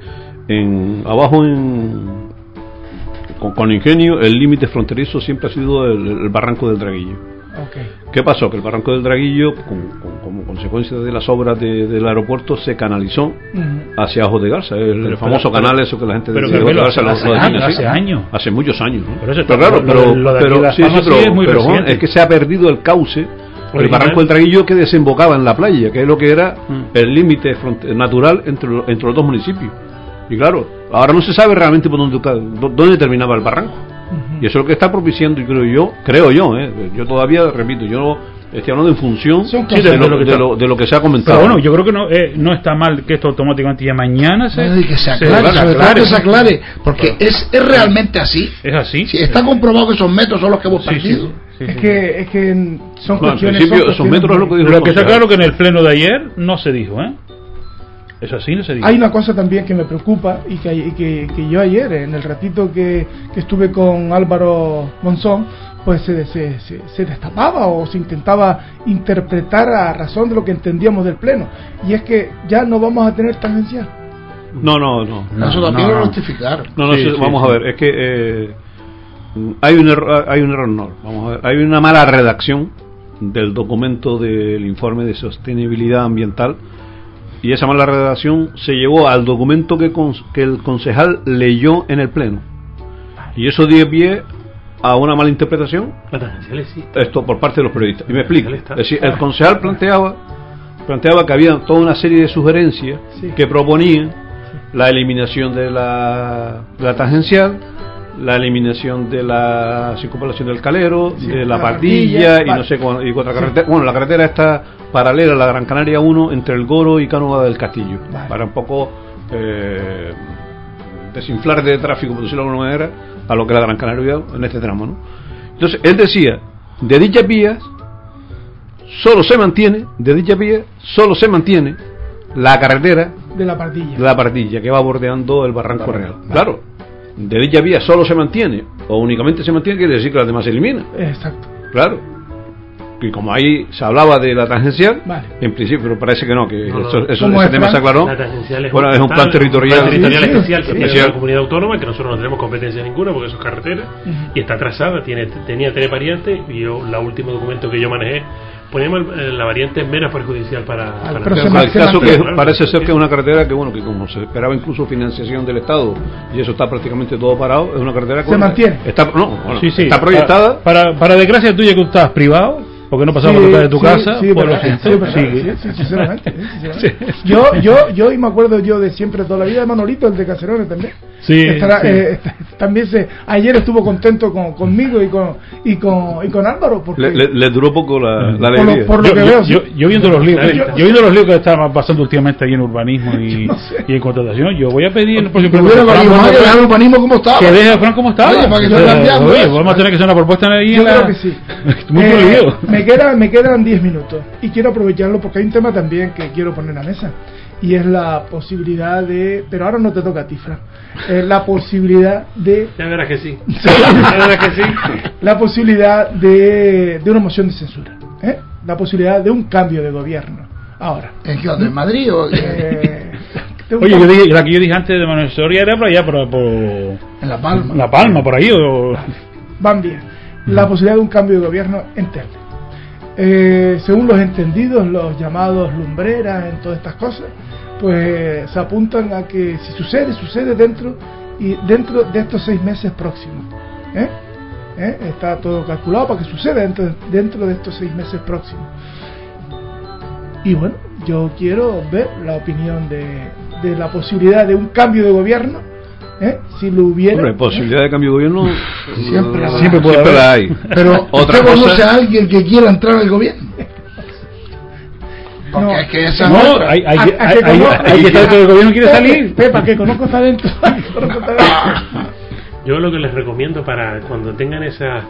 en abajo en con, con Ingenio el límite fronterizo siempre ha sido el, el barranco del Draguillo. ¿Qué pasó? Que el barranco del Draguillo, con- con- como consecuencia de las obras de- del aeropuerto, se canalizó Ujú. hacia Ojos de Garza, el, Pero, famoso pero- canal eso que la gente pero dice, que lo Garza, hace- años, hace años. hace muchos años, ¿no? Pero eso está- claro, pero, lo sí, sí, es muy pero, Juan, es que se ha perdido el cauce el barranco del Draguillo que desembocaba en la playa, que es lo que era Mm. el límite fronte- natural entre los dos municipios. Y claro, ahora no se sabe realmente por dónde, dónde terminaba el barranco. Y eso es lo que está propiciando, y creo yo, creo yo, ¿eh? yo todavía, repito, yo estoy hablando en función de, lo, de lo que de está- lo- de lo que se ha pero comentado. bueno, yo creo que no, eh, no está mal que esto automáticamente ya mañana se, No, que se se- aclare, se aclare. que se aclare, porque es, es realmente así. Es así. Si está comprobado que esos metros son los que hemos Sí, sí, perdido. sí, sí, Es sí. que, es que son No, en cuestiones. principio, son esos metros es lo que dijo Lo que está claro que en el pleno de ayer no se dijo, ¿eh? Eso así no se. Hay una cosa también que me preocupa y que, y que, que yo ayer, en el ratito que, que estuve con Álvaro Monzón, pues se, se, se- se destapaba o se intentaba interpretar a razón de lo que entendíamos del Pleno. Y es que ya no vamos a tener tangencial. No, no, no. No, Eso también no, lo no. notificaron. No, no, Sí, sí, sí, vamos sí. a ver, es que eh, hay un error, hay un error, no, vamos a ver, hay una mala redacción del documento del informe de sostenibilidad ambiental y esa mala redacción se llevó al documento que, el concejal leyó en el pleno. Y eso dio pie a una mala interpretación. Esto por parte de los periodistas. Y me explico es decir el concejal planteaba planteaba que había toda una serie de sugerencias Sí. que proponían la eliminación de la, de la tangencial la eliminación de la circunvalación del Calero, Sí, de la la Pardilla, y no sé cuál- y otra carretera. Bueno, la carretera está paralela a la Gran Canaria 1 entre el Goro y Cánovas del Castillo, Vale. para un poco eh, desinflar de tráfico, por decirlo de alguna manera, a lo que la Gran Canaria en este tramo. ¿no? Entonces, él decía, de dichas vías solo se mantiene, de dichas vías solo se mantiene la carretera de la partilla. de la partilla que va bordeando el Barranco Real. Claro, de dicha vía solo se mantiene o únicamente se mantiene, quiere decir que las demás se eliminan. Exacto. Claro. Y como ahí se hablaba de la tangencial, Vale. en principio, pero parece que no, que No, no. eso, eso- ¿Cómo ese es, tema Fran? se aclaró. La tangencial es Bueno, es un plan territorial. plan territorial Sí, sí, especial que sí. tiene Especial. la comunidad autónoma, que nosotros no tenemos competencia ninguna porque eso es carretera y está trazada, tiene, tenía tres variantes y yo, la último documento que yo manejé, poníamos el- la variante menos perjudicial para, para pero Pero el caso que parece ser que es una carretera que bueno que como se esperaba incluso financiación del Estado y eso está prácticamente todo parado es una carretera que Se mantiene. está no bueno, Sí, sí. está proyectada Para, para, para desgracia tuya que tú estabas privado, porque no pasaba por detrás de tu sí, casa, sí, siento. sí, sí, sí, sinceramente, sí, sinceramente. Yo, yo, yo, y me acuerdo yo de siempre toda la vida de Manolito, el de Cacerones también. Sí, Estará, sí. eh, está- también se, ayer estuvo contento con, conmigo y con, y con, y con Álvaro, porque le, le- le duró poco la, la Por lo- alegría por lo yo, que yo- veo, yo- sí. yo viendo los líos, Yo- yo viendo los líos que estaban pasando últimamente ahí en urbanismo y, no sé. y en contratación, yo voy a pedir por Si ejemplo, a que dejar- dejar el urbanismo como estaba. que deje a Fran como estaba. Oye, para que O se sea, cambiando oye, vamos a tener que hacer una propuesta ahí yo en la- creo que sí. Mucho Eh, me, queda, me quedan 10 minutos y quiero aprovecharlo porque hay un tema también que quiero poner en la mesa y es la posibilidad de, pero ahora no te toca a ti, Fran, eh, la posibilidad de Ya verás que sí. ya verás que sí. la posibilidad de, de una moción de censura, ¿eh? la posibilidad de un cambio de gobierno. Ahora, ¿En qué? ¿En Madrid o eh, Oye, yo cambio- dije, la que yo dije antes de Manuel Soria era por allá, por, por en La Palma? La Palma, por ahí. O... van bien. La posibilidad de un cambio de gobierno en Telde. Eh, según los entendidos, los llamados lumbreras en todas estas cosas, pues se apuntan a que si sucede, sucede dentro y dentro de estos seis meses próximos. ¿Eh? ¿Eh? Está todo calculado para que suceda dentro, dentro de estos seis meses próximos. Y bueno, yo quiero ver la opinión de, de la posibilidad de un cambio de gobierno, ¿eh? si lo hubiera. Hombre, posibilidad de cambio de gobierno Siempre eh, hay. Siempre puede siempre haber. la hay. Pero Otra ¿usted conoce cosa- a alguien que quiera entrar al gobierno? Porque No. es que esa No, otra. hay, hay, ¿A- a hay, qué hay, hay que estar todo el gobierno quiere Pepe, salir. Pepa, que conozco. Conozco talento. Yo lo que les recomiendo para cuando tengan esa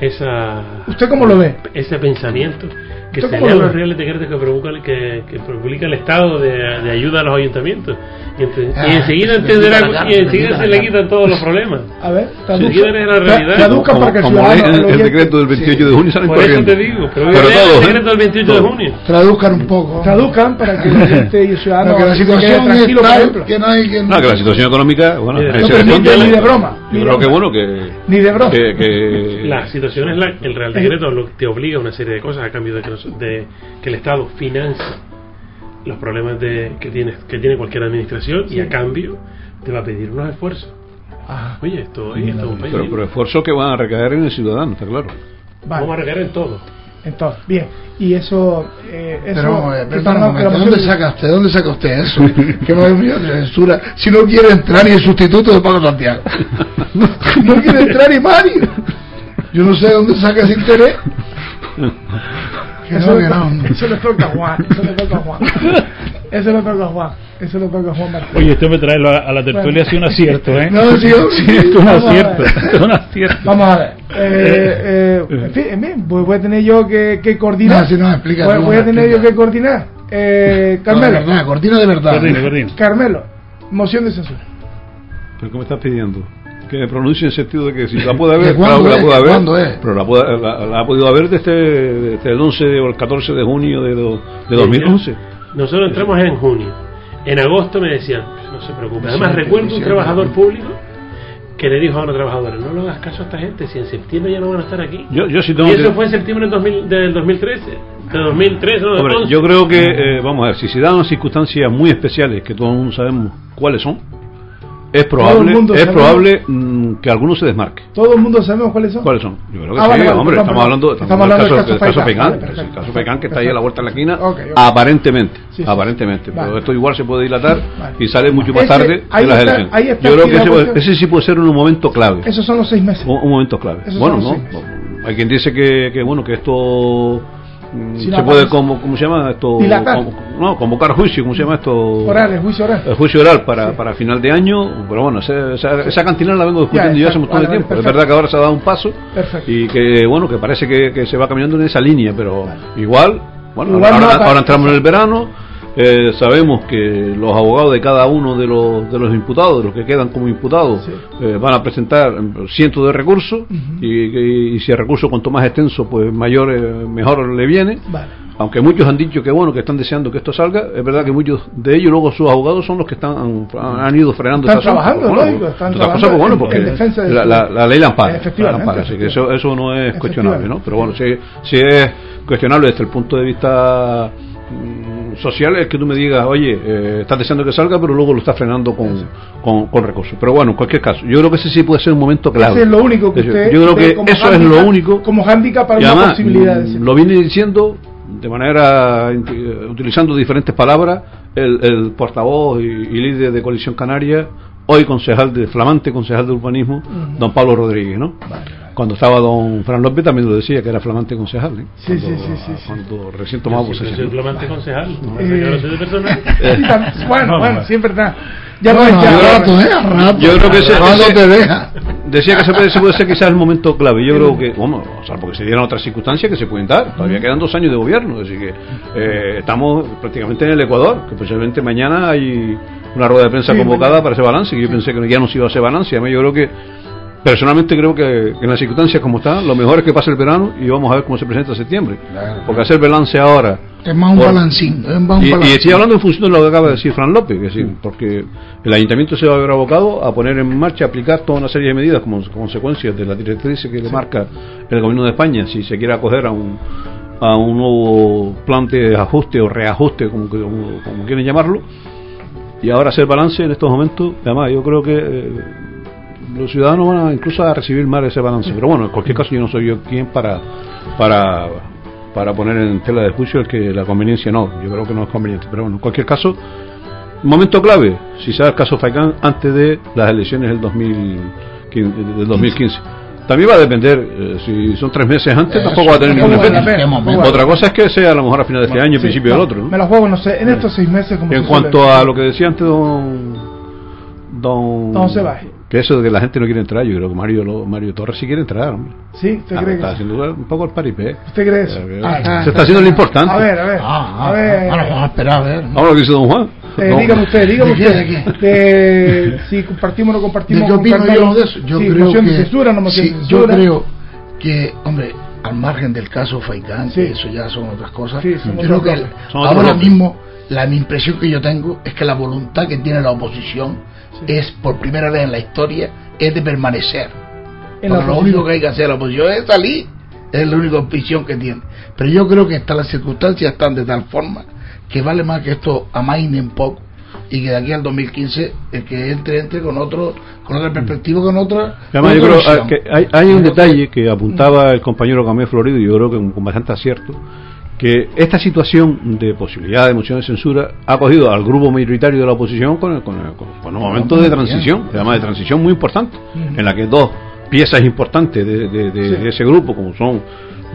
esa ¿Usted cómo lo ve? ese pensamiento que ¿Usted se cómo lean lo los reales decretos que, provoca, que, que publica el Estado de, de ayuda a los ayuntamientos. Y, Ah, y enseguida entenderá la y enseguida se le quitan todos los problemas. A ver, la realidad, Traduzca para que el como el, el el oyente- decreto del 28 de junio salen por eso te digo pero, Pero todos, el ¿eh? decreto del 28 de junio. Traduzcan un poco. Traduzcan para que el oyente y el ciudadano Porque la situación que no hay que... No, que la situación económica, bueno, no permite ni de broma, Yo creo que bueno que Ni de broma. que, que- La situación es la, el Real Decreto lo, te obliga a una serie de cosas a cambio de que, nos- de que el Estado financie los problemas de, que, tiene, que tiene cualquier administración y a cambio te va a pedir unos esfuerzos. Ah, Oye, esto, es un país pero, pero esfuerzos que van a recaer en el ciudadano, está claro. vale. Vamos a recaer en todo. Entonces, bien. Y eso. Eh, eso Pero, eh, para- momento, ¿de moción- dónde saca usted? ¿Dónde saca usted eso? que mío de censura. Si no quiere entrar ni el sustituto de Pablo Santiago. no quiere entrar ni Mario. Yo no sé de dónde saca ese interés. Que Eso, no, le que toca- no. eso le toca a Juan. Eso le toca a Juan. Eso le toca a Juan. Eso le toca a Juan Martín. Oye, esto me trae a, a la tertulia ha sido un acierto, ¿eh? No, sí, Sí, esto es un acierto. es un acierto. Vamos a ver. Eh, eh, en fin, en fin, voy, voy a tener yo que, que coordinar. No, si no, explica Voy, a tener explica. yo que coordinar. Eh, No, de Carmelo. verdad, de verdad. Carmelo. Moción de censura. ¿Pero qué me estás pidiendo? Que me pronuncie en sentido de que si la puede ¿De haber, claro que la es? puede ¿De haber, cuándo es? pero la, puede- la- la ha podido haber desde, desde el 11 o el 14 de junio de, do- de 2011. Nosotros entramos en junio. En agosto me decían, no se preocupe. Además, Sí, recuerdo un sí, trabajador sí. público que le dijo a una trabajadora, no le hagas caso a esta gente, si en septiembre ya no van a estar aquí. Yo, yo sí tengo y que- eso fue en septiembre del, 2000 del 2013. De 2003, no, Hombre, 11. yo creo que, eh, vamos a ver, si se dan circunstancias muy especiales, que todos sabemos cuáles son, es probable, es probable mm, que alguno se desmarque. Todo el mundo sabemos cuáles son. ¿Cuáles son? Yo creo que Ah, sí, vale, vale, hombre, estamos hablando, Estamos estamos hablando del caso, del caso Vale, el caso Faikán que está ahí a la vuelta de la esquina, aparentemente, Sí, sí. aparentemente, pero esto igual se puede dilatar y sale mucho más tarde de las está- elecciones. está Yo creo que ese, puede- cuestión. ese sí puede ser un momento clave. Esos son los seis meses. Un, un momento clave. Esos bueno, no. Hay quien dice que, que bueno que esto Si se puede como cómo se llama esto Dilatar. No convocar juicio cómo se llama esto Orales, juicio oral. el juicio oral para, para final de año pero bueno esa, esa, esa cantina la vengo discutiendo Ya, hace un montón de Vale, tiempo. Vale, es verdad que ahora se ha dado un paso Perfecto. y que bueno que parece que, que se va caminando en esa línea pero igual bueno Igual ahora, no ahora entramos en el verano eh, sabemos que los abogados de cada uno de los, de los imputados, de los que quedan como imputados, Sí. eh, van a presentar cientos de recursos y, y- y si el recurso cuanto más extenso, pues mayor, eh, mejor le viene. Vale. Aunque muchos han dicho que bueno, que están deseando que esto salga, es verdad que muchos de ellos luego sus abogados son los que están han, han ido frenando Están trabajando, Bueno, lógico, están cosa, trabajando pues, bueno, en- porque en defensa de la, su- la- la ley la ampara, Efectivamente, la ampara, así que eso, eso no es cuestionable, ¿no? Pero bueno, si, si es cuestionable desde el punto de vista mm, social es que tú me digas, oye, eh, estás deseando que salga, pero luego lo estás frenando con, con, con recursos. Pero bueno, en cualquier caso, yo creo que ese sí puede ser un momento clave. Ese es lo único que usted Yo creo que eso es lo único. Como hándicap para Y una además, posibilidad de mm, lo vine diciendo de manera eh, utilizando diferentes palabras el, el portavoz y, y líder de Coalición Canaria hoy concejal de flamante concejal de urbanismo don Pablo Rodríguez no cuando estaba don Fran López también lo decía que era flamante concejal ¿eh? Sí, sí, cuando, sí, sí, sí. cuando recién tomaba Yo posesión soy flamante concejal. No Eh, de personal. Sí, bueno, No, bueno, no. siempre está. Ya no Bueno, es ya. a rato, ¿eh? A rato. Yo creo que ese- A rato ese- te deja. Decía que se puede, se puede ser quizás el momento clave. Yo creo que, bueno, o sea, porque se dieran otras circunstancias que se pueden dar. Todavía quedan dos años de gobierno. Así que eh, estamos prácticamente en el Ecuador, que posiblemente mañana hay una rueda de prensa Sí, convocada mañana. para ese balance. Que yo pensé que ya no se iba a hacer balance. Además, yo creo que, personalmente, creo que, que en las circunstancias como están, lo mejor es que pase el verano y vamos a ver cómo se presenta septiembre. Porque hacer balance ahora. Es más un Por- balancín. Es más un Y, estoy hablando en función de lo que acaba de decir Fran López, que sí, porque el ayuntamiento se va a ver abocado a poner en marcha, aplicar toda una serie de medidas como consecuencia de las directrices que le marca el gobierno de España, si se quiere acoger a un, a un nuevo plan de ajuste o reajuste, como, que- como, como quieren llamarlo, y ahora hacer balance en estos momentos, además yo creo que eh, los ciudadanos van a incluso a recibir mal ese balance, pero bueno, en cualquier caso yo no soy yo quien para para para poner en tela de juicio el que la conveniencia no, yo creo que no es conveniente, pero bueno, en cualquier caso, momento clave, si se da el caso Faicán antes de las elecciones del 2015, del 2015. También va a depender, eh, si son tres meses antes, Eso, tampoco va a tener ningún efecto. Otra cosa es que sea a lo mejor a final de este año, Sí, principio no, del otro. ¿no? Me la juego, no sé, en estos seis meses. Como En cuanto suele- a lo que decía antes don don, Don Sebas. Que eso de que la gente no quiere entrar, yo creo que Mario lo- Mario Torres sí quiere entrar, hombre. Sí, ¿usted Ah, cree está que haciendo un poco el paripé. ¿Usted cree eso? Eh, Ah, se está haciendo lo importante. A ver, a ver. Ah, ah, a ver. Ahora vamos a esperar a ver. Vamos a lo que dice don Juan. Eh, No, dígame usted, dígame ¿De qué, usted. de qué? de si compartimos o no compartimos. ¿De qué con opino yo de eso? Yo Sí, creo que de censura, no sí, de yo creo que, hombre, al margen del caso Faikán, Sí. que eso ya son otras cosas, Sí, son yo creo que ahora mismo la mi impresión que yo tengo es que la voluntad que tiene la oposición es por primera vez en la historia es de permanecer. Porque lo oposición. único que hay que hacer la oposición es salir, es la única opción que tiene. Pero yo creo que hasta las circunstancias están de tal forma que vale más que esto amaine un poco y que de aquí al 2015 el que entre entre con otro con otra perspectiva con otra Además, con yo otra creo visión. ah, que hay, hay un detalle que apuntaba el compañero Camé Florido, y yo creo que con bastante acierto, que esta situación de posibilidad de moción de censura ha cogido al grupo mayoritario de la oposición con, el- con, el- con- con un momento de transición, además de transición muy importante, en la que dos piezas importantes de, de- de- Sí. de ese grupo, como son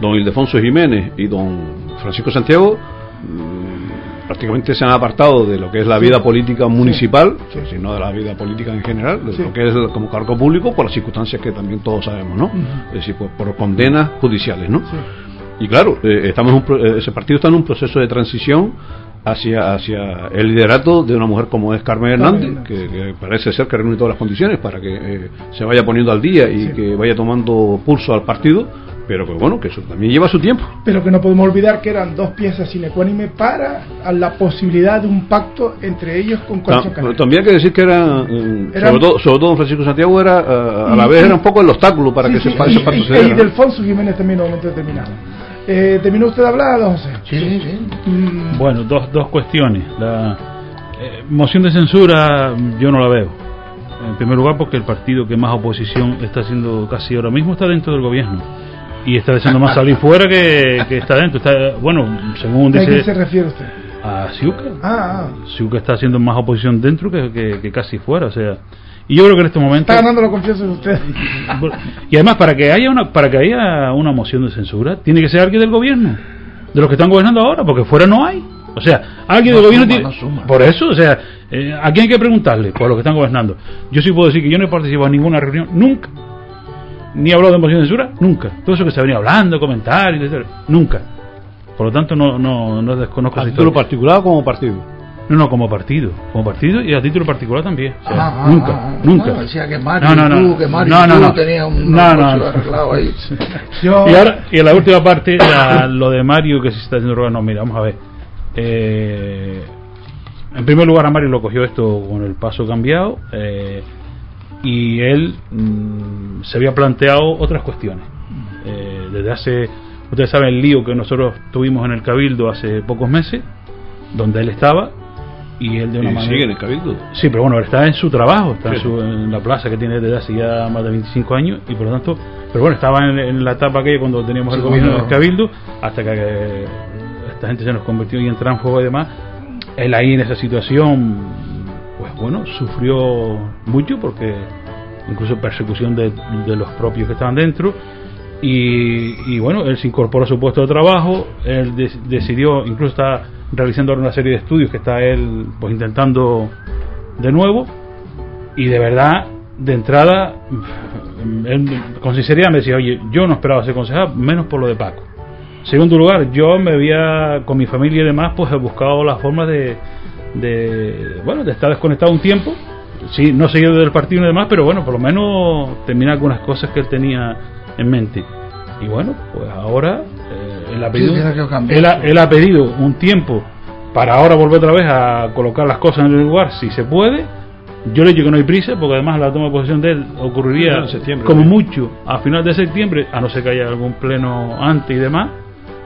don Ildefonso Jiménez y don Francisco Santiago, mm, prácticamente se han apartado de lo que es la vida política municipal, Sí. sino de la vida política en general, de Sí. lo que es como cargo público, por las circunstancias que también todos sabemos, ¿no? Es decir, por, por condenas judiciales, ¿no? Y claro, eh, estamos en un eh, ese partido está en un proceso de transición hacia hacia el liderato de una mujer como es Carmen Hernández, que, que parece ser que reúne todas las condiciones para que eh, se vaya poniendo al día y Sí. que vaya tomando pulso al partido, pero que bueno, que eso también lleva su tiempo. Pero que no podemos olvidar que eran dos piezas inecuánime para a la posibilidad de un pacto entre ellos con Coalición Ta- Canaria. También hay que decir que era, eh, Eran- sobre, todo, sobre todo Francisco Santiago, era a la Y- vez era un poco el obstáculo para Sí, que sí, se, para y- ese pacto y- se y ¿no? Delfonso Jiménez también en un momento determinado. Eh, ¿Terminó usted de hablar, don José? Sí, sí, sí. Mm, Bueno, dos, dos cuestiones. La eh, moción de censura yo no la veo. En primer lugar, porque el partido que más oposición está haciendo casi ahora mismo está dentro del gobierno. Y está deseando más salir fuera que, que está dentro. Está, bueno, según ¿A quién se dice refiere usted? a Siuca. Ah, ah. Siuca está haciendo más oposición dentro que, que- que casi fuera. O sea, y yo creo que en este momento. Está ganando la confianza de usted. Y además, para que haya una para que haya una moción de censura, tiene que ser alguien del gobierno, de los que están gobernando ahora, porque fuera no hay. O sea, alguien No del gobierno suma, tiene. no suma. Por eso, o sea, eh, ¿a quién hay que preguntarle? Por los que están gobernando. Yo sí puedo decir que yo no he participado en ninguna reunión, nunca. Ni he hablado de moción de censura, nunca. Todo eso que se venía hablando, comentarios, etcétera, nunca. Por lo tanto, no, no, no desconozco ¿A título particular o como partido? No, no, como partido. Como partido y a título particular también. O sea, Ah, ah, nunca, ah, ah. nunca. No, decía que Mario No, no, no. que Mario No, no, no. tenían un No, no, negocio no. arreglado ahí. Yo, Y ahora, y en la última parte, la- lo de Mario que se está haciendo rogar, no, mira, vamos a ver. Eh, en primer lugar, a Mario lo cogió esto con el paso cambiado eh, y él mm, se había planteado otras cuestiones. Eh, desde hace, ustedes saben el lío que nosotros tuvimos en el Cabildo hace pocos meses, donde él estaba y él de una Y manera. sigue en el cabildo. Sí, pero bueno, él está en su trabajo, está en, su- en la plaza que tiene desde hace ya más de 25 años y por lo tanto, pero bueno, estaba en, en la etapa aquella cuando teníamos el gobierno del Cabildo, hasta que eh, esta gente se nos convirtió y en fuego y demás. Él ahí en esa situación, pues bueno, sufrió mucho porque incluso persecución de, de los propios que estaban dentro. Y, y bueno, él se incorporó a su puesto de trabajo, él de- decidió, incluso está realizando ahora una serie de estudios que está él pues intentando de nuevo y de verdad, de entrada, él con sinceridad me decía, oye, yo no esperaba ser concejal, menos por lo de Paco. Segundo lugar, yo me había, con mi familia y demás, pues he buscado las formas de, de bueno, de estar desconectado un tiempo. Sí, no seguido del partido y demás, pero bueno, por lo menos terminar algunas cosas que él tenía en mente. Y bueno, pues ahora él, ha pedido, él, ha, él ha pedido un tiempo para ahora volver otra vez a colocar las cosas en el lugar, si se puede. Yo le digo que no hay prisa, porque además la toma de posesión de él ocurriría En como ¿no? mucho a final de septiembre, a no ser que haya algún pleno antes y demás.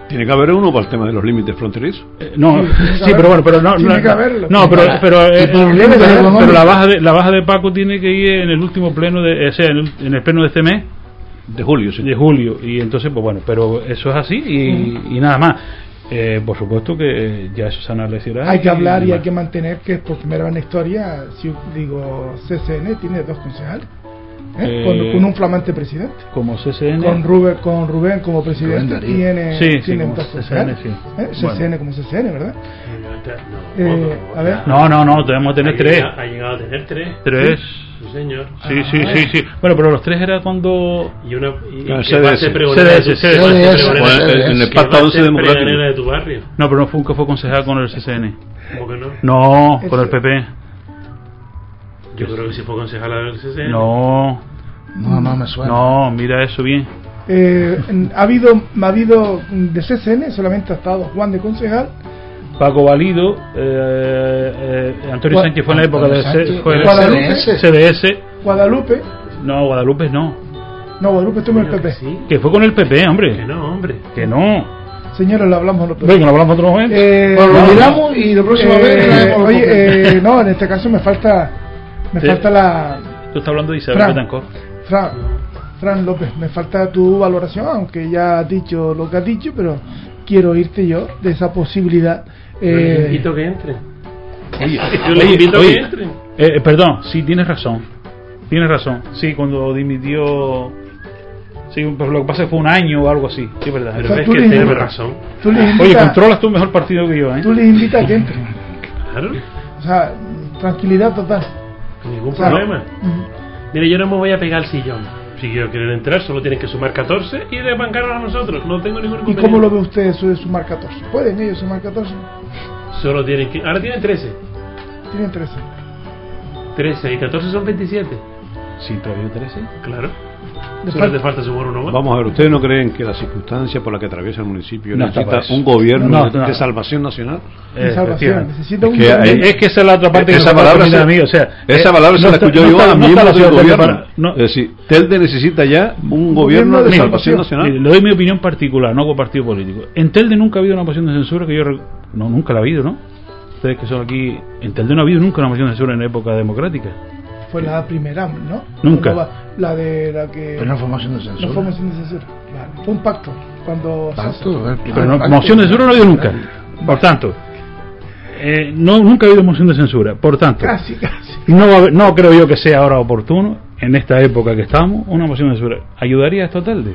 Tiene que haber uno para el tema de los límites fronterizos. Eh, no, Sí, pero bueno, pero no, Tiene no, que haberlo. no, pero, pero, eh, pero- pero la baja de la baja de Paco tiene que ir en el último pleno de, o sea, en el, en el pleno de este mes De julio, sí. de julio y entonces pues bueno, pero eso es así y, y nada más. Eh, por supuesto que ya eso se analizará. hay que hablar y hay que mantener que por primera vez en la historia, si digo, CCN tiene dos concejales, ¿eh? Eh, con, con un flamante presidente. como CCN Con Rubén, con Rubén como presidente Rubén tiene, Sí, sí, tiene como dos CCN, concejales. sí. ¿Eh? CCN como CCN, ¿verdad? No, Eh, a ver. No, no, no, debemos tener ha tres. llegado- Ha llegado a tener tres. Tres. Sí, señor. Sí, sí, sí, sí. Bueno, pero los tres era cuando Y una. Y, Ah, que CDS. en- el que pacto base 11 democrático. pregonera de tu barrio. No, pero no fue que fue concejal con el CCN. ¿Cómo que no? No, con el PP. Yo creo que si fue concejala del CCN. No, No, no me suena. no, mira eso bien. Eh, ha habido ha habido de CCN solamente ha estado Juan de concejal Paco Valido, eh, eh, Antonio Gua- Sánchez fue en la época de C- fue Guadalupe. CDS. Guadalupe No, Guadalupe no. no Guadalupe estuvo en el Coño, que PP sí. Que fue con el PP, Que hombre. no, hombre. Que no. señores lo hablamos en otro Venga, lo hablamos en otro momento. Eh, Bueno, lo miramos y la próxima eh, vez oye eh, no en este caso me falta me Sí. falta la Tú estás hablando de Isabel Fran. Betancourt. Fran, Fran López me falta tu valoración aunque ya has dicho lo que has dicho pero quiero oírte yo de esa posibilidad Yo eh, invito a que entren. Oye, Yo les invito a oye, que entren. eh, perdón, sí, tienes razón. Tienes razón. Sí, cuando dimitió. Sí, pero lo que pasa es que fue un año o algo así. Sí, verdad. Pero sea, ves tú que tienes razón. tú Oye, controlas tú mejor partido que yo, ¿eh? tú les invitas a que entren Claro. o sea tranquilidad total Ningún problema. Mire, yo no me voy a pegar al sillón. Si quiero quieren entrar, solo tienen que sumar 14 y desbancarnos a nosotros. No tengo ningún ¿Y inconveniente. cómo lo ve usted eso de sumar 14? ¿Pueden ellos sumar 14? Solo tienen que. Ahora tienen 13. Tienen 13. 13 y 14 son 27. Sí, todavía 13. Claro. Falta- sumar uno más. Vamos a ver, ¿ustedes no creen que la circunstancia por la que atraviesa el municipio No necesita un gobierno No, de, no. de salvación nacional? de Eh, salvación. efectivamente. Necesita un Es que hay- Es que esa es la otra parte que esa me palabra se, a mí, o sea, esa eh, palabra se no la no yo a miembros la del gobierno. para- no- es decir, Telde necesita ya un gobierno gobierno de de salvación salvación. nacional. Le doy mi opinión particular, no como partido político. En Telde nunca ha habido una moción de censura que yo. No, nunca la ha habido, ¿no? Ustedes que son aquí. En Telde no ha habido nunca una moción de censura en época democrática. Fue la primera, ¿no? Nunca. La de la que. Pero no fue moción de no censura. fue moción de censura. Vale. Fue un pacto. Cuando. Pacto, el primer Pero no, pacto. moción de censura no ha habido nunca. Por tanto, eh, no, nunca ha habido moción de censura. Por tanto, Casi, casi. no, va a haber- no creo yo que sea ahora oportuno, en esta época que estamos, una moción de censura. ¿Ayudaría a esto Telde?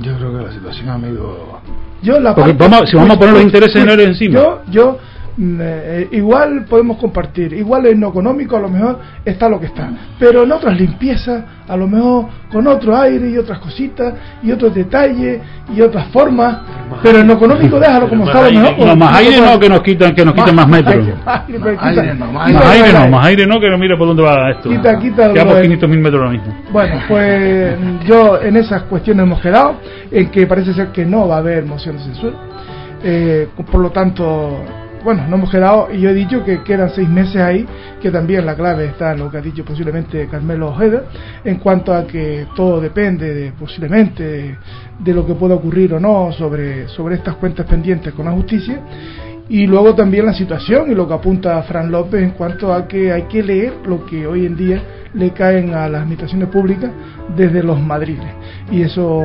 Yo creo que la situación, amigo. Yo la Porque parte- vamos- si vamos a poner los intereses generales encima. Yo, yo eh, igual podemos compartir, igual en lo económico a lo mejor está lo que está, pero en otras limpiezas, a lo mejor con otro aire y otras cositas y otros detalles y otras formas, pero en lo económico déjalo como está a lo más mejor. aire- No, más aire no, que nos quitan, que nos quiten más metros. Más aire, pero Más quita- aire no, más aire no, más aire no, que no mire por dónde va esto. Quita, quita lo de- 500 mil metros ahora mismo. Bueno, pues yo en esas cuestiones hemos quedado, en que parece ser que no va a haber moción de censura. Eh, por lo tanto, bueno, no hemos quedado y yo he dicho que quedan seis meses ahí, que también la clave está en lo que ha dicho posiblemente Carmelo Ojeda, en cuanto a que todo depende de, posiblemente de, de lo que pueda ocurrir o no sobre, sobre estas cuentas pendientes con la justicia. Y luego también la situación y lo que apunta Fran López en cuanto a que hay que leer lo que hoy en día le caen a las administraciones públicas desde los madriles. Y eso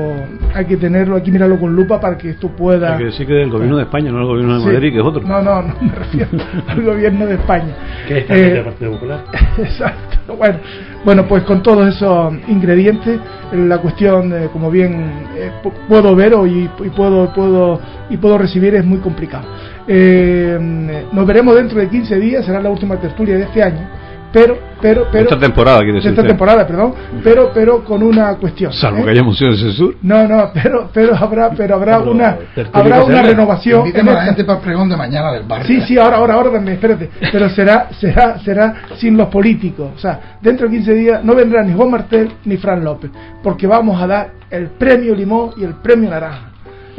hay que tenerlo, hay que mirarlo con lupa para que esto pueda... Hay que decir que del gobierno de España, no del gobierno de Sí. Madrid, que es otro. No, no, no me refiero al gobierno de España. Que es Eh, del Partido Popular. Exacto. Bueno, bueno, pues con todos esos ingredientes, la cuestión, eh, como bien eh, pu- puedo ver o y, y puedo, puedo y puedo recibir es muy complicado. Eh, nos veremos dentro de 15 días, será la última tertulia de este año, pero, pero, pero Esta temporada, quiere de decir. esta temporada, perdón, pero, pero con una cuestión. Salvo ¿eh? que haya moción de censura. No, no, pero, pero habrá, pero habrá Pero una, habrá una renovación. Inviten en a la esta- gente para el pregón de mañana del barrio. Sí, sí, ahora, ahora, ahora espérate. Pero será, será, será sin los políticos. O sea, dentro de 15 días no vendrá ni Juan Martel ni Fran López, porque vamos a dar el premio Limón y el premio Naranja.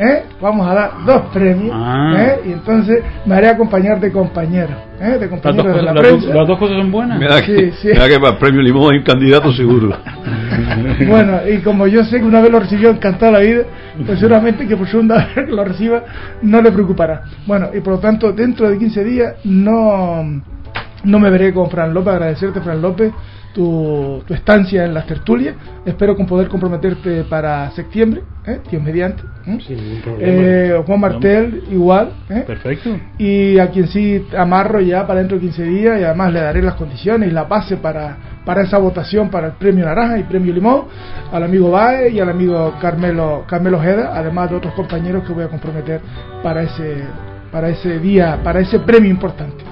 ¿Eh? Vamos a dar dos premios, Ah. ¿eh? y entonces me haré acompañar de compañeros, ¿eh? de Las dos, compañeros de cosas, la dos- prensa. las dos cosas son buenas. Me da, que, Sí, sí. me da que para el premio Limón hay un candidato seguro. Bueno, y como yo sé que una vez lo recibió encantada la vida, pues seguramente que por segunda vez que lo reciba no le preocupará. Bueno, y por lo tanto, dentro de 15 días no, no me veré con Fran López, agradecerte Fran López tu, tu estancia en las tertulias. Espero con poder comprometerte para septiembre, ¿eh? Dios mediante. ¿eh? Sin ningún problema. Eh, Juan Martel igual. ¿eh? Perfecto. y a quien sí amarro ya para dentro de 15 días y además le daré las condiciones y la base para, para esa votación para el premio Naranja y premio Limón al amigo Bae y al amigo Carmelo Carmelo Ojeda, además de otros compañeros que voy a comprometer para ese para ese día, para ese premio importante.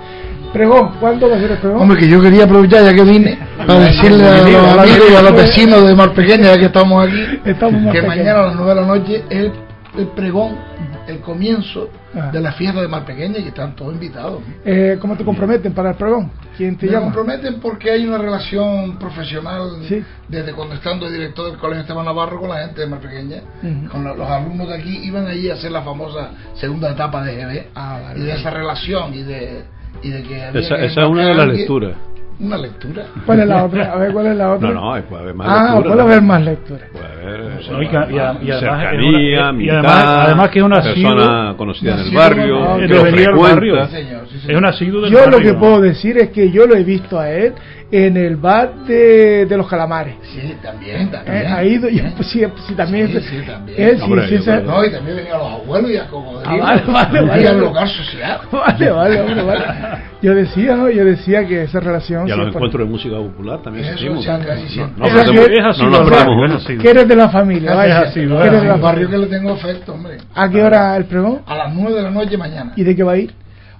Pregón, ¿cuándo va a ser el pregón? Hombre, que yo quería aprovechar ya que vine para decirle a los amigos y a los vecinos de Mar Pequeña, ya que estamos aquí, Estamos que mañana a las 9 de la noche es el, el pregón, el comienzo Ah. de la fiesta de Mar Pequeña y que están todos invitados. Eh, ¿Cómo te comprometen para el pregón? ¿Quién te Me llama? comprometen porque hay una relación profesional Sí. desde cuando estando de director del Colegio Esteban Navarro con la gente de Mar Pequeña, Ujú. con la- los alumnos de aquí, iban allí a hacer la famosa segunda etapa de GB Ah, vale. y de esa relación y de, y de que había Esa, que esa es una de las lecturas. Una lectura. ¿Cuál es la otra? A ver, ¿cuál es la otra? No, no, puede haber más ah, lecturas. puede haber más lecturas. Puede haber, eh, No, y y además cercanía, y además- además que es una persona conocida en el barrio, no, que lo frecuenta. barrio. Sí, señor, sí, señor. Es un asiduo del Yo lo barrio. que puedo decir es que yo lo he visto a él en el bar de, de los calamares. Sí, también, Eh, también. ha ido, yo, pues, sí, sí, también. Sí, sí, también. Él sí, Hombre, sí, creo- No, y también venían los abuelos y a cocodrilo. Ah, vale, vale, vale. Local social. Vale, vale, hombre, vale. Yo decía, ¿no? Yo decía que esa relación. Y a los siempre- encuentros de música popular también Eso sí, siempre. No, Es no, así, no, es así, no es así, es así. Que eres de la familia, vaya. así, Que ¿verdad? eres de la un barrio que le tengo afecto, hombre. ¿A qué hora el pregón? A las 9 de la noche mañana. ¿Y de qué va a ir?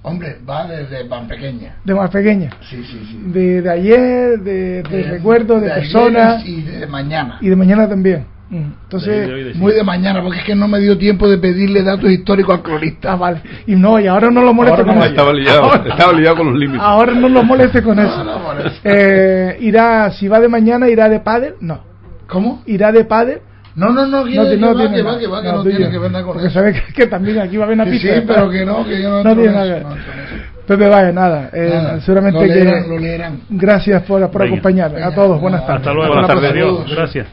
Hombre, va desde Pan Pequeña. De más pequeña. Sí, sí, sí. De, de ayer, de, de Eh, recuerdos, de, personas. Y de mañana. Y de mañana también. Mm. De hoy, de Entonces. hoy, de sí. Muy de mañana, porque es que no me dio tiempo de pedirle datos históricos al cronista. Ah, vale. Y no, y ahora no lo moleste Ahora con no eso. Estaba liado, Ahora- estaba liado con los límites. Ahora no lo moleste con eso. No. Eh, irá, si va de mañana, irá de pádel, no. ¿Cómo? Irá de pádel, No, no, no, que, no, que no va, tiene que va, nada. que va, que No, tiene que ver nada con Porque eso. sabe que, que también aquí va a haber una Sí, pista. sí, pero que no, que yo no No tiene en nada que ver. Pepe, vaya, nada. eh, Nada, seguramente lo que. leerán, lo leerán. Gracias por, por acompañarme. A todos, buenas tardes. Hasta luego. Buenas tardes. Adiós. Gracias.